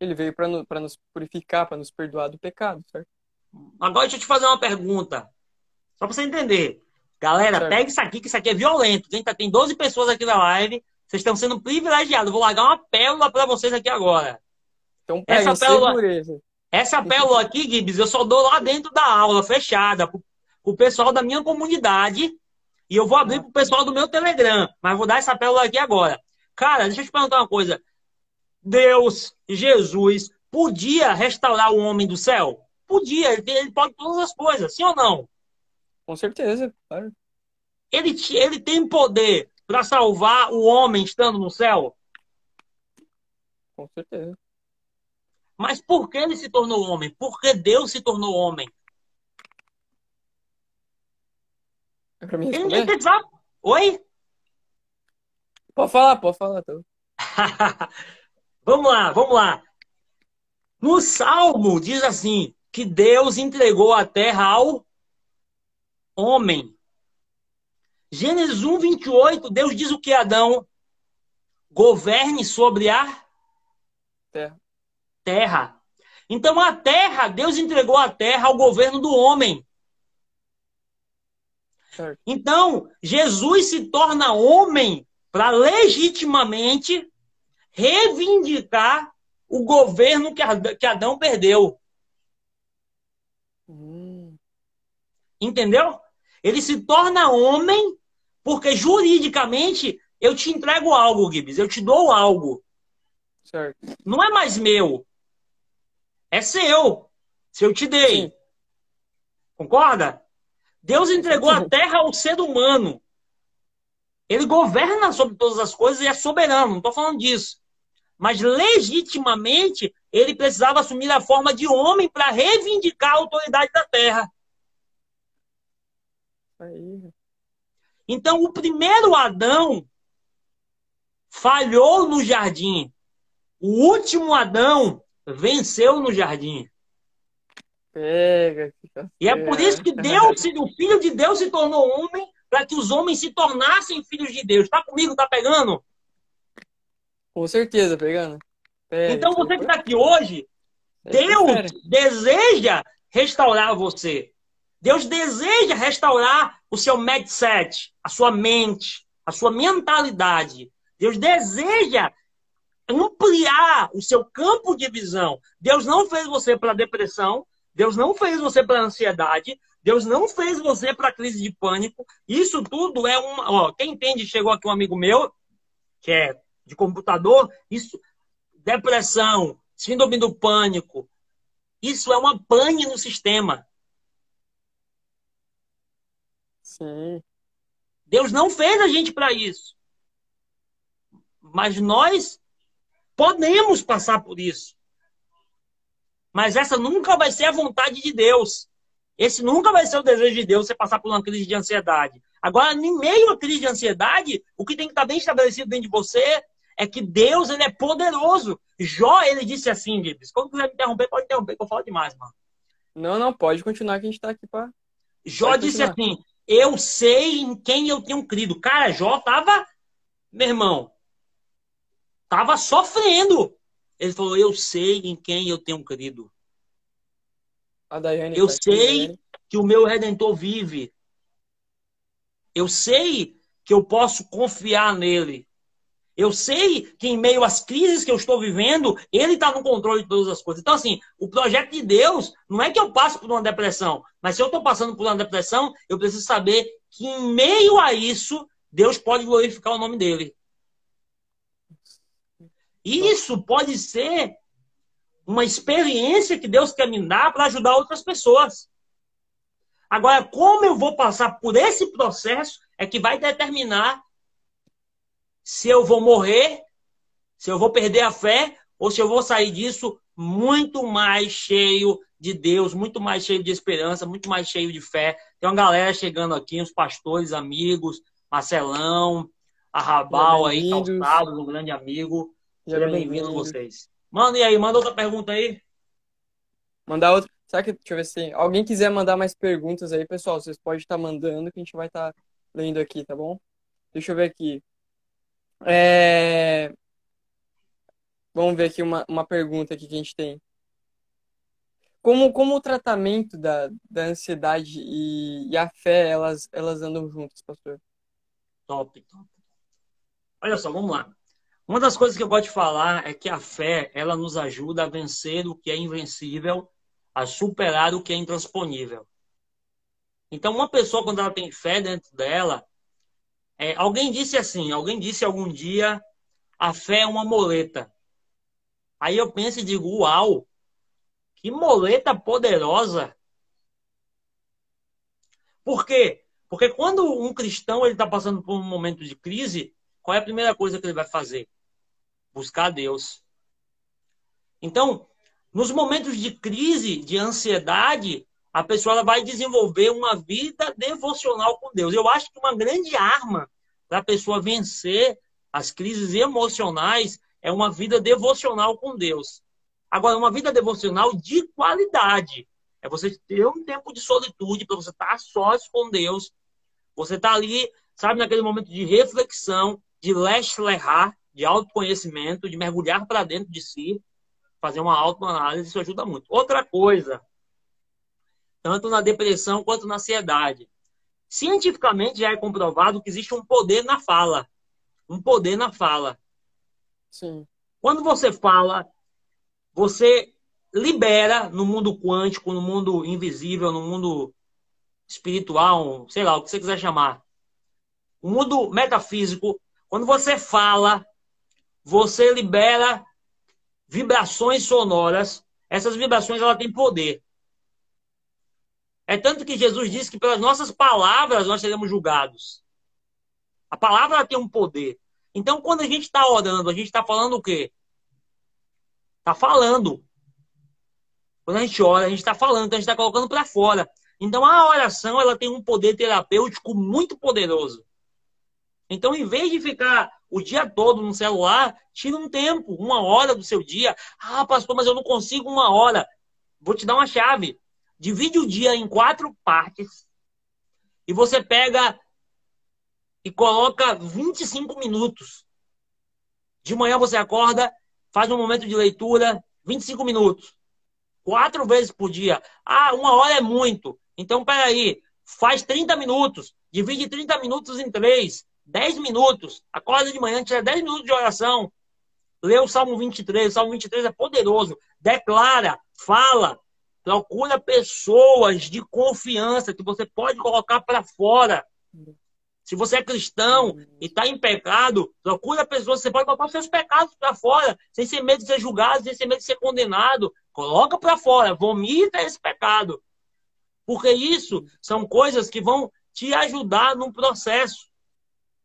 Ele veio para nos purificar, para nos perdoar do pecado, certo? Agora deixa eu te fazer uma pergunta. Só para você entender. Galera, certo. pega isso aqui, que isso aqui é violento. Tem, tem 12 pessoas aqui na live. Vocês estão sendo privilegiados. Vou largar uma pérola para vocês aqui agora. Então, pega, essa pérola, essa pérola aqui, Gibbs, eu só dou lá dentro da aula, fechada, para o pessoal da minha comunidade. E eu vou abrir para o pessoal do meu Telegram. Mas vou dar essa pérola aqui agora. Cara, deixa eu te perguntar uma coisa. Deus, Jesus, podia restaurar o homem do céu? Podia, ele, ele pode todas as coisas, sim ou não? Com certeza, claro. Ele, ele tem poder para salvar o homem estando no céu? Com certeza. Mas por que ele se tornou homem? Por que Deus se tornou homem? É pra mim? Ele Oi? Pode falar, pode falar. Então. vamos lá, vamos lá. No Salmo diz assim, que Deus entregou a terra ao homem. Gênesis 1, 28, Deus diz o que Adão? Governe sobre a terra. terra. Então a terra, Deus entregou a terra ao governo do homem. Certo. Então, Jesus se torna homem para legitimamente reivindicar o governo que Adão perdeu. Hum. Entendeu? Ele se torna homem porque juridicamente eu te entrego algo, Gibbs. Eu te dou algo. Certo. Não é mais meu. É seu. Se eu te dei. Sim. Concorda? Deus entregou a terra ao ser humano. Ele governa sobre todas as coisas e é soberano. Não estou falando disso. Mas legitimamente ele precisava assumir a forma de homem para reivindicar a autoridade da terra. Aí. Então, o primeiro Adão falhou no jardim. O último Adão venceu no jardim. Pega, e é por isso que Deus, o Filho de Deus se tornou homem para que os homens se tornassem filhos de Deus. Está comigo? Está pegando? Com certeza, pegando. Pega, então você que está aqui hoje, Deus deseja restaurar você. Deus deseja restaurar o seu mindset, a sua mente, a sua mentalidade. Deus deseja ampliar o seu campo de visão. Deus não fez você para depressão, Deus não fez você para ansiedade, Deus não fez você para crise de pânico. Isso tudo é uma, ó, quem entende, chegou aqui um amigo meu que é de computador, isso depressão, síndrome do pânico, isso é uma pane no sistema. Sim. Deus não fez a gente para isso. Mas nós podemos passar por isso. Mas essa nunca vai ser a vontade de Deus. Esse nunca vai ser o desejo de Deus, você passar por uma crise de ansiedade. Agora, em meio à crise de ansiedade, o que tem que estar bem estabelecido dentro de você é que Deus ele é poderoso. Jó, ele disse assim, Gibbs. Quando quiser me interromper, pode interromper, que eu falo demais, mano. Não, não, pode continuar que a gente está aqui para Jó disse assim: Eu sei em quem eu tenho crido. Cara, Jó tava, meu irmão, tava sofrendo. Ele falou: Eu sei em quem eu tenho crido. Eu sei que o meu redentor vive. Eu sei que eu posso confiar nele. Eu sei que em meio às crises que eu estou vivendo, ele está no controle de todas as coisas. Então, assim, o projeto de Deus não é que eu passe por uma depressão, mas se eu estou passando por uma depressão, eu preciso saber que em meio a isso, Deus pode glorificar o nome dele. Isso pode ser uma experiência que Deus quer me dar para ajudar outras pessoas. Agora, como eu vou passar por esse processo é que vai determinar se eu vou morrer, se eu vou perder a fé, ou se eu vou sair disso muito mais cheio de Deus, muito mais cheio de esperança, muito mais cheio de fé. Tem uma galera chegando aqui, uns pastores, amigos, Marcelão, Arrabal aí, Calçado, um grande amigo. Seja bem-vindo vocês. Manda e aí, manda outra pergunta aí. Mandar outra. Será que, deixa eu ver se. Alguém quiser mandar mais perguntas aí, pessoal, vocês podem estar mandando que a gente vai estar lendo aqui, tá bom? Deixa eu ver aqui. É... Vamos ver aqui uma, uma pergunta aqui que a gente tem. Como, como o tratamento da, da ansiedade e, e a fé, elas, elas andam juntas, pastor? Top, top. Olha só, vamos lá. Uma das coisas que eu gosto de falar é que a fé, ela nos ajuda a vencer o que é invencível, a superar o que é intransponível. Então, uma pessoa, quando ela tem fé dentro dela, é, alguém disse assim, alguém disse algum dia, a fé é uma moleta. Aí eu penso e digo, uau, que moleta poderosa. Por quê? Porque quando um cristão está passando por um momento de crise, qual é a primeira coisa que ele vai fazer? Buscar Deus. Então, nos momentos de crise, de ansiedade, a pessoa vai desenvolver uma vida devocional com Deus. Eu acho que uma grande arma para a pessoa vencer as crises emocionais é uma vida devocional com Deus. Agora, uma vida devocional de qualidade. É você ter um tempo de solitude para você estar sós com Deus. Você está ali, sabe, naquele momento de reflexão, de leshlerrar, de autoconhecimento, de mergulhar para dentro de si, fazer uma autoanálise, isso ajuda muito. Outra coisa, tanto na depressão quanto na ansiedade. Cientificamente já é comprovado que existe um poder na fala. Um poder na fala. Sim. Quando você fala, você libera no mundo quântico, no mundo invisível, no mundo espiritual, sei lá, o que você quiser chamar. O mundo metafísico, quando você fala, você libera vibrações sonoras. Essas vibrações ela têm poder. É tanto que Jesus disse que pelas nossas palavras nós seremos julgados. A palavra tem um poder. Então, quando a gente está orando, a gente está falando o quê? Está falando. Quando a gente ora, a gente está falando, então a gente está colocando para fora. Então, a oração ela tem um poder terapêutico muito poderoso. Então, em vez de ficar o dia todo no celular, tira um tempo, uma hora do seu dia. Ah, pastor, mas eu não consigo uma hora. Vou te dar uma chave divide o dia em quatro partes e você pega e coloca 25 minutos. De manhã você acorda, faz um momento de leitura, 25 minutos. Quatro vezes por dia. Ah, uma hora é muito. Então, peraí, faz 30 minutos. Divide 30 minutos em três. 10 minutos. Acorda de manhã, tira 10 minutos de oração. Lê o Salmo 23. O Salmo 23 é poderoso. Declara, fala, Procura pessoas de confiança que você pode colocar para fora. Se você é cristão e está em pecado, procura pessoas que você pode colocar seus pecados para fora, sem ser medo de ser julgado, sem ser medo de ser condenado. Coloca para fora, vomita esse pecado. Porque isso são coisas que vão te ajudar no processo.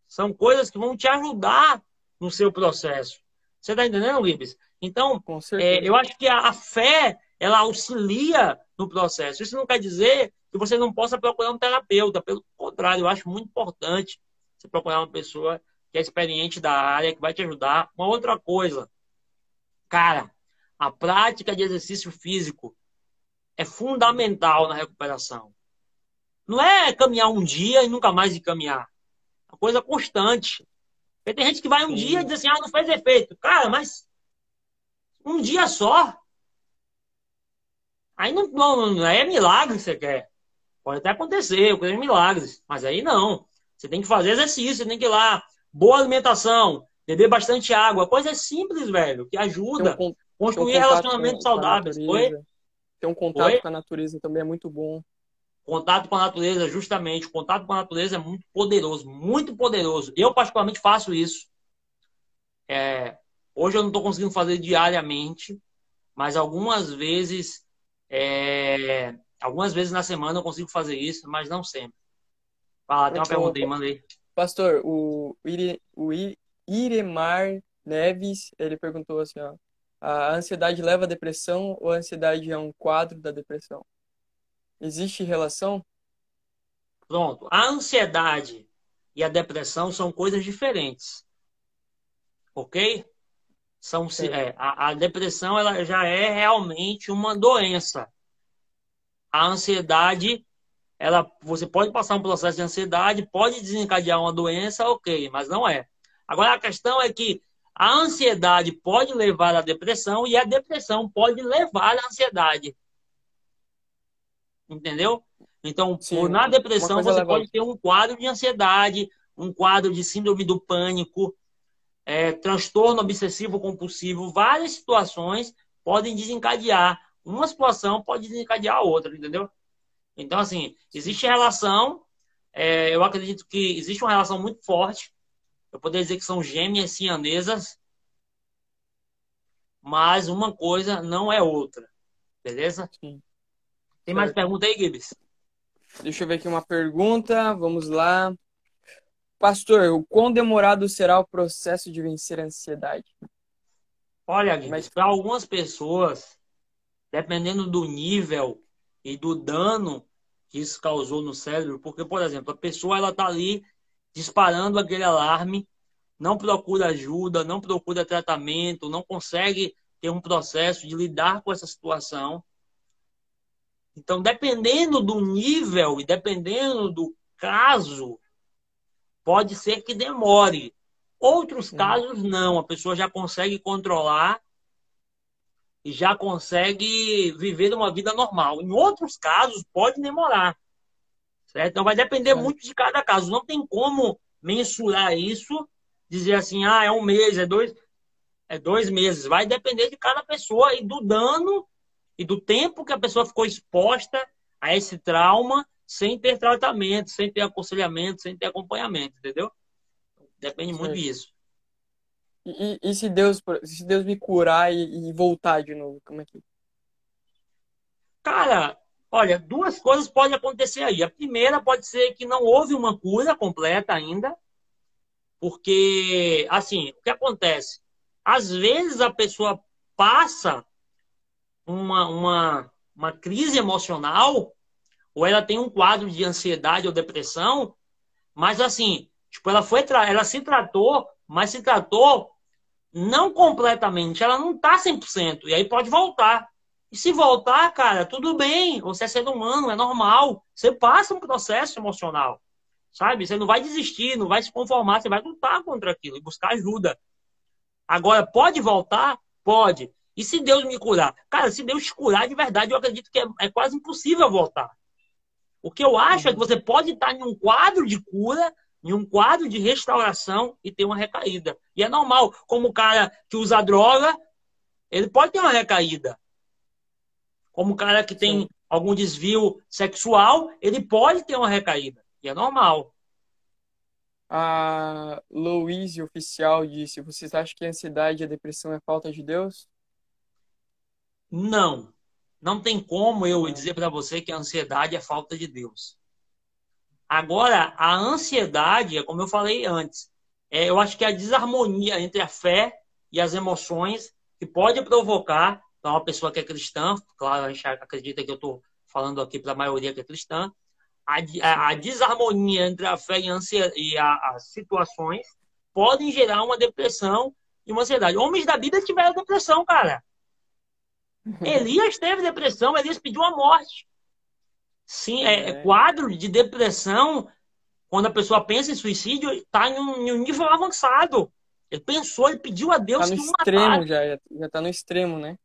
São coisas que vão te ajudar no seu processo. Você está entendendo, Libes? Então, é, eu acho que a, a fé ela auxilia no processo. Isso não quer dizer que você não possa procurar um terapeuta. Pelo contrário, eu acho muito importante você procurar uma pessoa que é experiente da área, que vai te ajudar. Uma outra coisa, cara, a prática de exercício físico é fundamental na recuperação. não é caminhar um dia e nunca mais ir caminhar. É uma coisa constante. Porque tem gente que vai um Sim. dia e diz assim, ah, não fez efeito. Cara, mas um dia só. Aí não, não, não é milagre que você quer. Pode até acontecer, coisa de milagres. Mas aí não. Você tem que fazer exercício, você tem que ir lá. Boa alimentação, beber bastante água. Coisa simples, velho, que ajuda. Um, construir um relacionamentos saudáveis. Foi? Ter um contato com a natureza também é muito bom. Contato com a natureza, justamente. O contato com a natureza é muito poderoso, muito poderoso. Eu, particularmente, faço isso. É, hoje eu não estou conseguindo fazer diariamente, mas algumas vezes, é, algumas vezes na semana eu consigo fazer isso, mas não sempre. Fala, tem uma pergunta aí, mandei. Pastor, o, Ire, o Iremar Neves, ele perguntou assim, ó, a ansiedade leva à depressão ou a ansiedade é um quadro da depressão? Existe relação? Pronto. A ansiedade e a depressão são coisas diferentes. Ok? São, é, a, a, depressão ela já é realmente uma doença. A ansiedade, ela, você pode passar um processo de ansiedade, pode desencadear uma doença, ok, mas não é. Agora a questão é que a ansiedade pode levar à depressão e a depressão pode levar à ansiedade. Entendeu? Então, Sim, na depressão, você pode ter um quadro de ansiedade, um quadro de síndrome do pânico, é, transtorno obsessivo compulsivo, várias situações podem desencadear. Uma situação pode desencadear a outra, entendeu? Então, assim, existe relação, é, eu acredito que existe uma relação muito forte. Eu poderia dizer que são gêmeas sianesas, mas uma coisa não é outra. Beleza? Sim. Tem mais pergunta aí, Gibbs? Deixa eu ver aqui uma pergunta. Vamos lá. Pastor, o quão demorado será o processo de vencer a ansiedade? Olha, Mas... para algumas pessoas, dependendo do nível e do dano que isso causou no cérebro, porque, por exemplo, a pessoa ela tá ali disparando aquele alarme, não procura ajuda, não procura tratamento, não consegue ter um processo de lidar com essa situação. Então, dependendo do nível e dependendo do caso, pode ser que demore. Outros casos, não. A pessoa já consegue controlar e já consegue viver uma vida normal. Em outros casos, pode demorar. Certo? Então, vai depender muito de cada caso. Não tem como mensurar isso, dizer assim, ah, é um mês, é dois, é dois meses. Vai depender de cada pessoa e do dano e do tempo que a pessoa ficou exposta a esse trauma sem ter tratamento, sem ter aconselhamento, sem ter acompanhamento, entendeu? Depende muito disso. E, e, se Deus se Deus me curar e, e, voltar de novo, como é que? Cara, olha, duas coisas podem acontecer aí. A primeira pode ser que não houve uma cura completa ainda, porque assim, o que acontece? Às vezes a pessoa passa uma, uma, uma crise emocional, ou ela tem um quadro de ansiedade ou depressão, mas assim, tipo, ela foi ela se tratou, mas se tratou não completamente, ela não tá 100%, e aí pode voltar. E se voltar, cara, tudo bem, você é ser humano, é normal. Você passa um processo emocional, sabe? Você não vai desistir, não vai se conformar, você vai lutar contra aquilo e buscar ajuda. Agora, pode voltar? Pode. E se Deus me curar? Cara, se Deus curar de verdade, eu acredito que é, é quase impossível voltar. O que eu acho é que você pode estar em um quadro de cura, em um quadro de restauração e ter uma recaída. E é normal, como o cara que usa droga, ele pode ter uma recaída. Como o cara que tem Sim. algum desvio sexual, ele pode ter uma recaída. E é normal. A Louise Oficial disse: Vocês acham que a ansiedade e a depressão é falta de Deus? Não. Não tem como eu dizer para você que a ansiedade é falta de Deus. Agora, a ansiedade, é como eu falei antes, é, eu acho que é a desarmonia entre a fé e as emoções que pode provocar para uma pessoa que é cristã, claro, a gente acredita que eu estou falando aqui para a maioria que é cristã, a, a, a, desarmonia entre a fé e, a, e as situações podem gerar uma depressão e uma ansiedade. Homens da Bíblia tiveram depressão, cara. Elias teve depressão, Elias pediu a morte. Sim, é, é. quadro de depressão, quando a pessoa pensa em suicídio, está em, um, em um nível avançado. Ele pensou, ele pediu a Deus tá que o extremo já, já tá no extremo, né?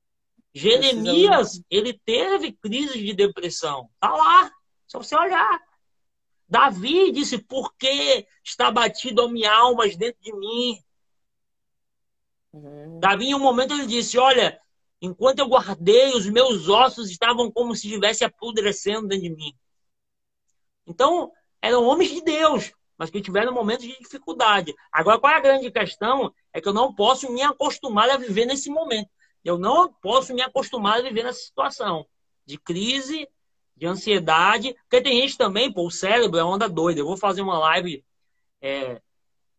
Jeremias, ele teve crise de depressão. Tá lá, só você olhar. Davi disse: Por que está batido a minha alma dentro de mim? Uhum. Davi, em um momento, ele disse: Olha, enquanto eu guardei, os meus ossos estavam como se estivesse apodrecendo dentro de mim. Então, eram homens de Deus, mas que tiveram momentos de dificuldade. Agora, qual é a grande questão? É que eu não posso me acostumar a viver nesse momento. Eu não posso me acostumar a viver nessa situação de crise, de ansiedade. Porque tem gente também, pô, o cérebro é onda doida. Eu vou fazer uma live é,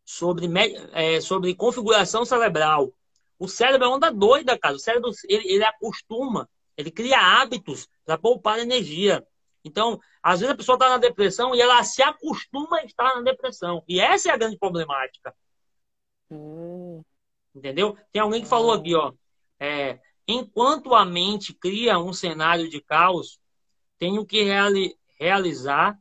sobre, é, sobre configuração cerebral. O cérebro é onda doida, cara. O cérebro ele, ele acostuma, ele cria hábitos para poupar energia. Então, às vezes a pessoa está na depressão e ela se acostuma a estar na depressão. E essa é a grande problemática. Hum. Entendeu? Tem alguém que falou aqui, ó. É, enquanto a mente cria um cenário de caos, tenho que reali realizar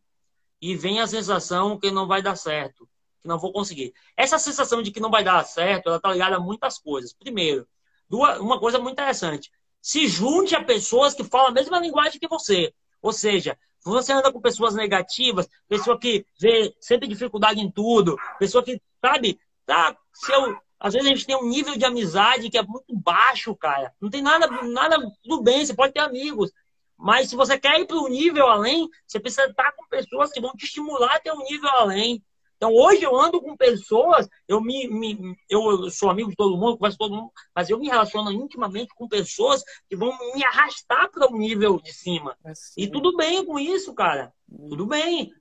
e vem a sensação que não vai dar certo, que não vou conseguir. Essa sensação de que não vai dar certo, ela está ligada a muitas coisas. Primeiro, duas, uma coisa muito interessante. Se junte a pessoas que falam a mesma linguagem que você. Ou seja, você anda com pessoas negativas, pessoa que vê sempre dificuldade em tudo, pessoa que, sabe, tá, seu, às vezes a gente tem um nível de amizade que é muito baixo, cara. Não tem nada, nada, tudo bem, você pode ter amigos. Mas se você quer ir para um nível além, você precisa estar com pessoas que vão te estimular a ter um nível além. Então, hoje eu ando com pessoas, eu me, me, eu sou amigo de todo mundo, converso com todo mundo, mas eu me relaciono intimamente com pessoas que vão me arrastar para um nível de cima. É e tudo bem com isso, cara. Hum. Tudo bem.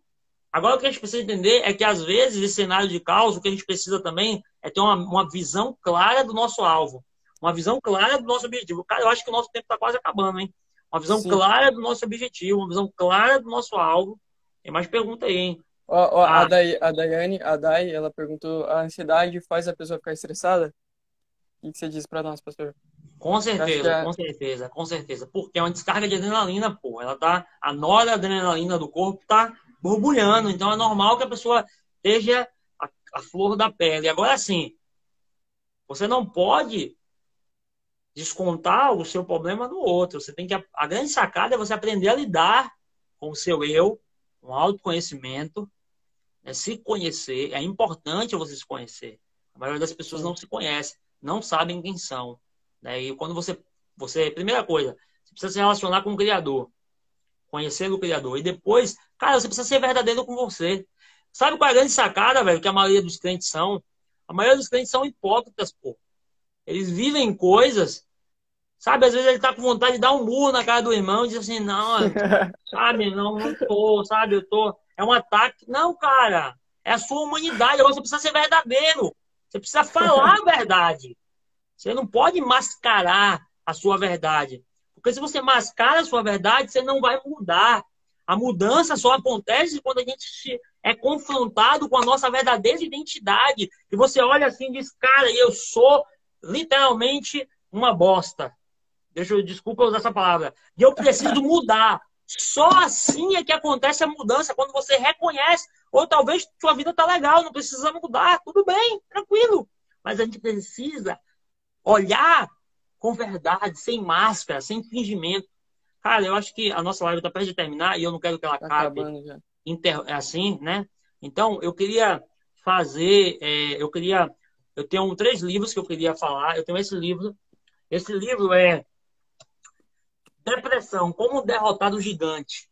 Agora, o que a gente precisa entender é que, às vezes, esse cenário de caos, o que a gente precisa também é ter uma, uma visão clara do nosso alvo. Uma visão clara do nosso objetivo. Cara, eu acho que o nosso tempo está quase acabando, hein? Uma visão Sim. clara do nosso objetivo, uma visão clara do nosso alvo. Tem mais pergunta aí, hein? Ó, ó, ah. a, Day, a Daiane, a Dai, ela perguntou: a ansiedade faz a pessoa ficar estressada? O que você diz para nós, pastor? Com certeza, é... com certeza, com certeza. Porque é uma descarga de adrenalina, pô. Ela tá. A noradrenalina do corpo tá borbulhando. Então é normal que a pessoa esteja a, a flor da pele. Agora sim, você não pode descontar o seu problema no outro. Você tem que a grande sacada é você aprender a lidar com o seu eu, com autoconhecimento, né? se conhecer. É importante você se conhecer. A maioria das pessoas não se conhece, não sabem quem são. Né? E quando você, você, primeira coisa, você precisa se relacionar com o Criador, conhecer o Criador. E depois, cara, você precisa ser verdadeiro com você. Sabe qual é a grande sacada, velho, que a maioria dos crentes são? A maioria dos crentes são hipócritas, pô. Eles vivem coisas Sabe, às vezes ele tá com vontade de dar um murro na cara do irmão e diz assim, não, sabe, não, não tô, sabe, eu tô. É um ataque. Não, cara, é a sua humanidade. Agora você precisa ser verdadeiro. Você precisa falar a verdade. Você não pode mascarar a sua verdade. Porque se você mascara a sua verdade, você não vai mudar. A mudança só acontece quando a gente é confrontado com a nossa verdadeira identidade. E você olha assim e diz, cara, eu sou literalmente uma bosta. Deixa eu, desculpa usar essa palavra. E eu preciso mudar. Só assim é que acontece a mudança, quando você reconhece, ou talvez sua vida tá legal, não precisa mudar, tudo bem, tranquilo. Mas a gente precisa olhar com verdade, sem máscara, sem fingimento. Cara, eu acho que a nossa live está perto de terminar e eu não quero que ela tá acabe inter... assim, né? Então, eu queria fazer, é, eu queria, eu tenho três livros que eu queria falar. Eu tenho esse livro. Esse livro é Depressão, como derrotar o gigante.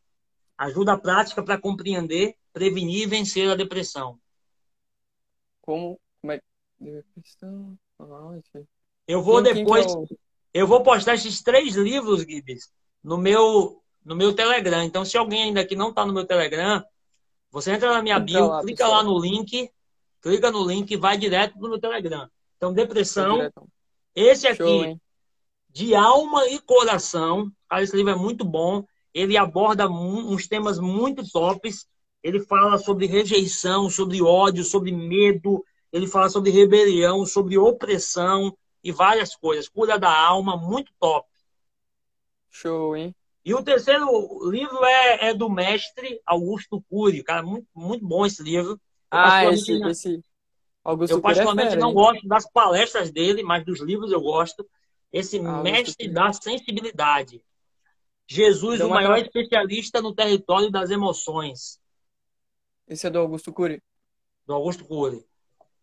Ajuda prática para compreender, prevenir e vencer a depressão. Como, como é depressão? eu vou quem, depois, quem é o... eu vou postar esses três livros, Gibbs, no meu no meu Telegram. Então, se alguém ainda aqui não está no meu Telegram, você entra na minha bio, lá, clica pessoal. lá no link, clica no link e vai direto no meu Telegram. Então, depressão. Esse aqui, Show, de alma e coração, Cara, esse livro é muito bom. Ele aborda uns temas muito tops. Ele fala sobre rejeição, sobre ódio, sobre medo. Ele fala sobre rebelião, sobre opressão e várias coisas. Cura da alma, muito top. Show, hein? E o terceiro livro é, é do mestre Augusto Cury, cara, muito, muito bom esse livro. Eu, ah, esse, esse Augusto Eu é particularmente é fera, não gosto das palestras dele, mas dos livros eu gosto. Esse ah, mestre da sensibilidade. Jesus, então, o maior especialista no território das emoções. Esse é do Augusto Cury. Do Augusto Cury.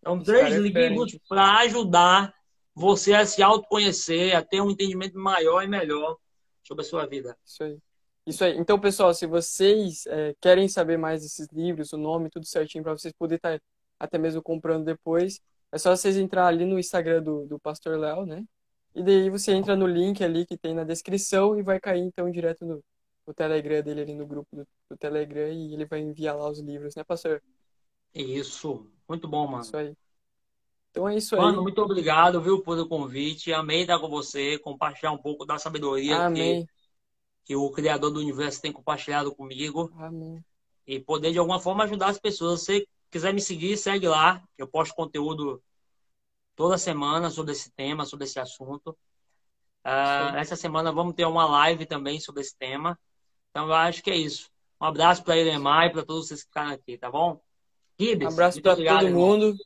São Esse três é livros para ajudar você a se autoconhecer, a ter um entendimento maior e melhor sobre a sua vida. Isso aí. Isso aí. Então, pessoal, se vocês é, querem saber mais desses livros, o nome, tudo certinho, para vocês poderem estar tá até mesmo comprando depois, é só vocês entrar ali no Instagram do, do Pastor Léo, né? E daí você entra no link ali que tem na descrição e vai cair então direto no, no Telegram dele ali no grupo do, do, Telegram e ele vai enviar lá os livros, né, pastor? Isso. Muito bom, mano. Isso aí. Então é isso aí. Mano, muito obrigado, viu, por o convite. Amei estar com você, compartilhar um pouco da sabedoria que, que o Criador do Universo tem compartilhado comigo. Amém. E poder, de alguma forma, ajudar as pessoas. Se você quiser me seguir, segue lá. Eu posto conteúdo toda semana sobre esse tema, sobre esse assunto. Uh, essa semana vamos ter uma live também sobre esse tema. Então, eu acho que é isso. Um abraço para Iremar e para todos vocês que ficaram aqui, tá bom? Ribes, um abraço para todo irmão. mundo.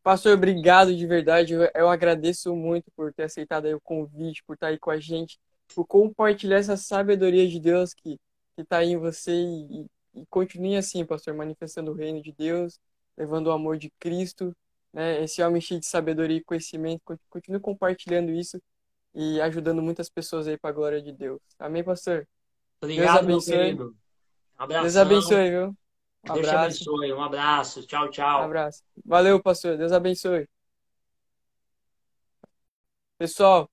Pastor, obrigado de verdade. Eu, eu agradeço muito por ter aceitado o convite, por estar aí com a gente, por compartilhar essa sabedoria de Deus que está aí em você e, e, e continue assim, pastor, manifestando o reino de Deus, levando o amor de Cristo né, esse homem cheio de sabedoria e conhecimento, continue compartilhando isso e ajudando muitas pessoas aí para a glória de Deus. Amém, pastor? Obrigado, Deus abençoe. meu. Um Deus abençoe, viu? Um Deus abraço. abençoe. Um abraço. Tchau, tchau. Um abraço. Valeu, pastor. Deus abençoe. Pessoal,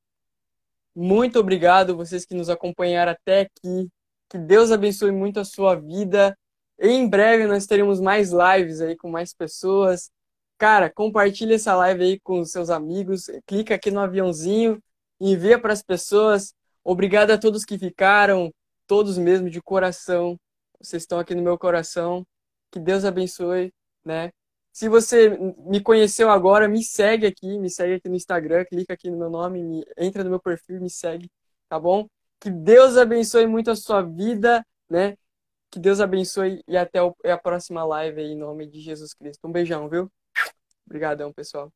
muito obrigado vocês que nos acompanharam até aqui. Que Deus abençoe muito a sua vida. Em breve nós teremos mais lives aí com mais pessoas. Cara, compartilha essa live aí com seus amigos, clica aqui no aviãozinho, envia para as pessoas. Obrigado a todos que ficaram, todos mesmo de coração. Vocês estão aqui no meu coração. Que Deus abençoe, né? Se você me conheceu agora, me segue aqui, me segue aqui no Instagram, clica aqui no meu nome, me, entra no meu perfil, me segue, tá bom? Que Deus abençoe muito a sua vida, né? Que Deus abençoe e até a próxima live aí, em nome de Jesus Cristo. Um beijão, viu? Obrigadão, pessoal.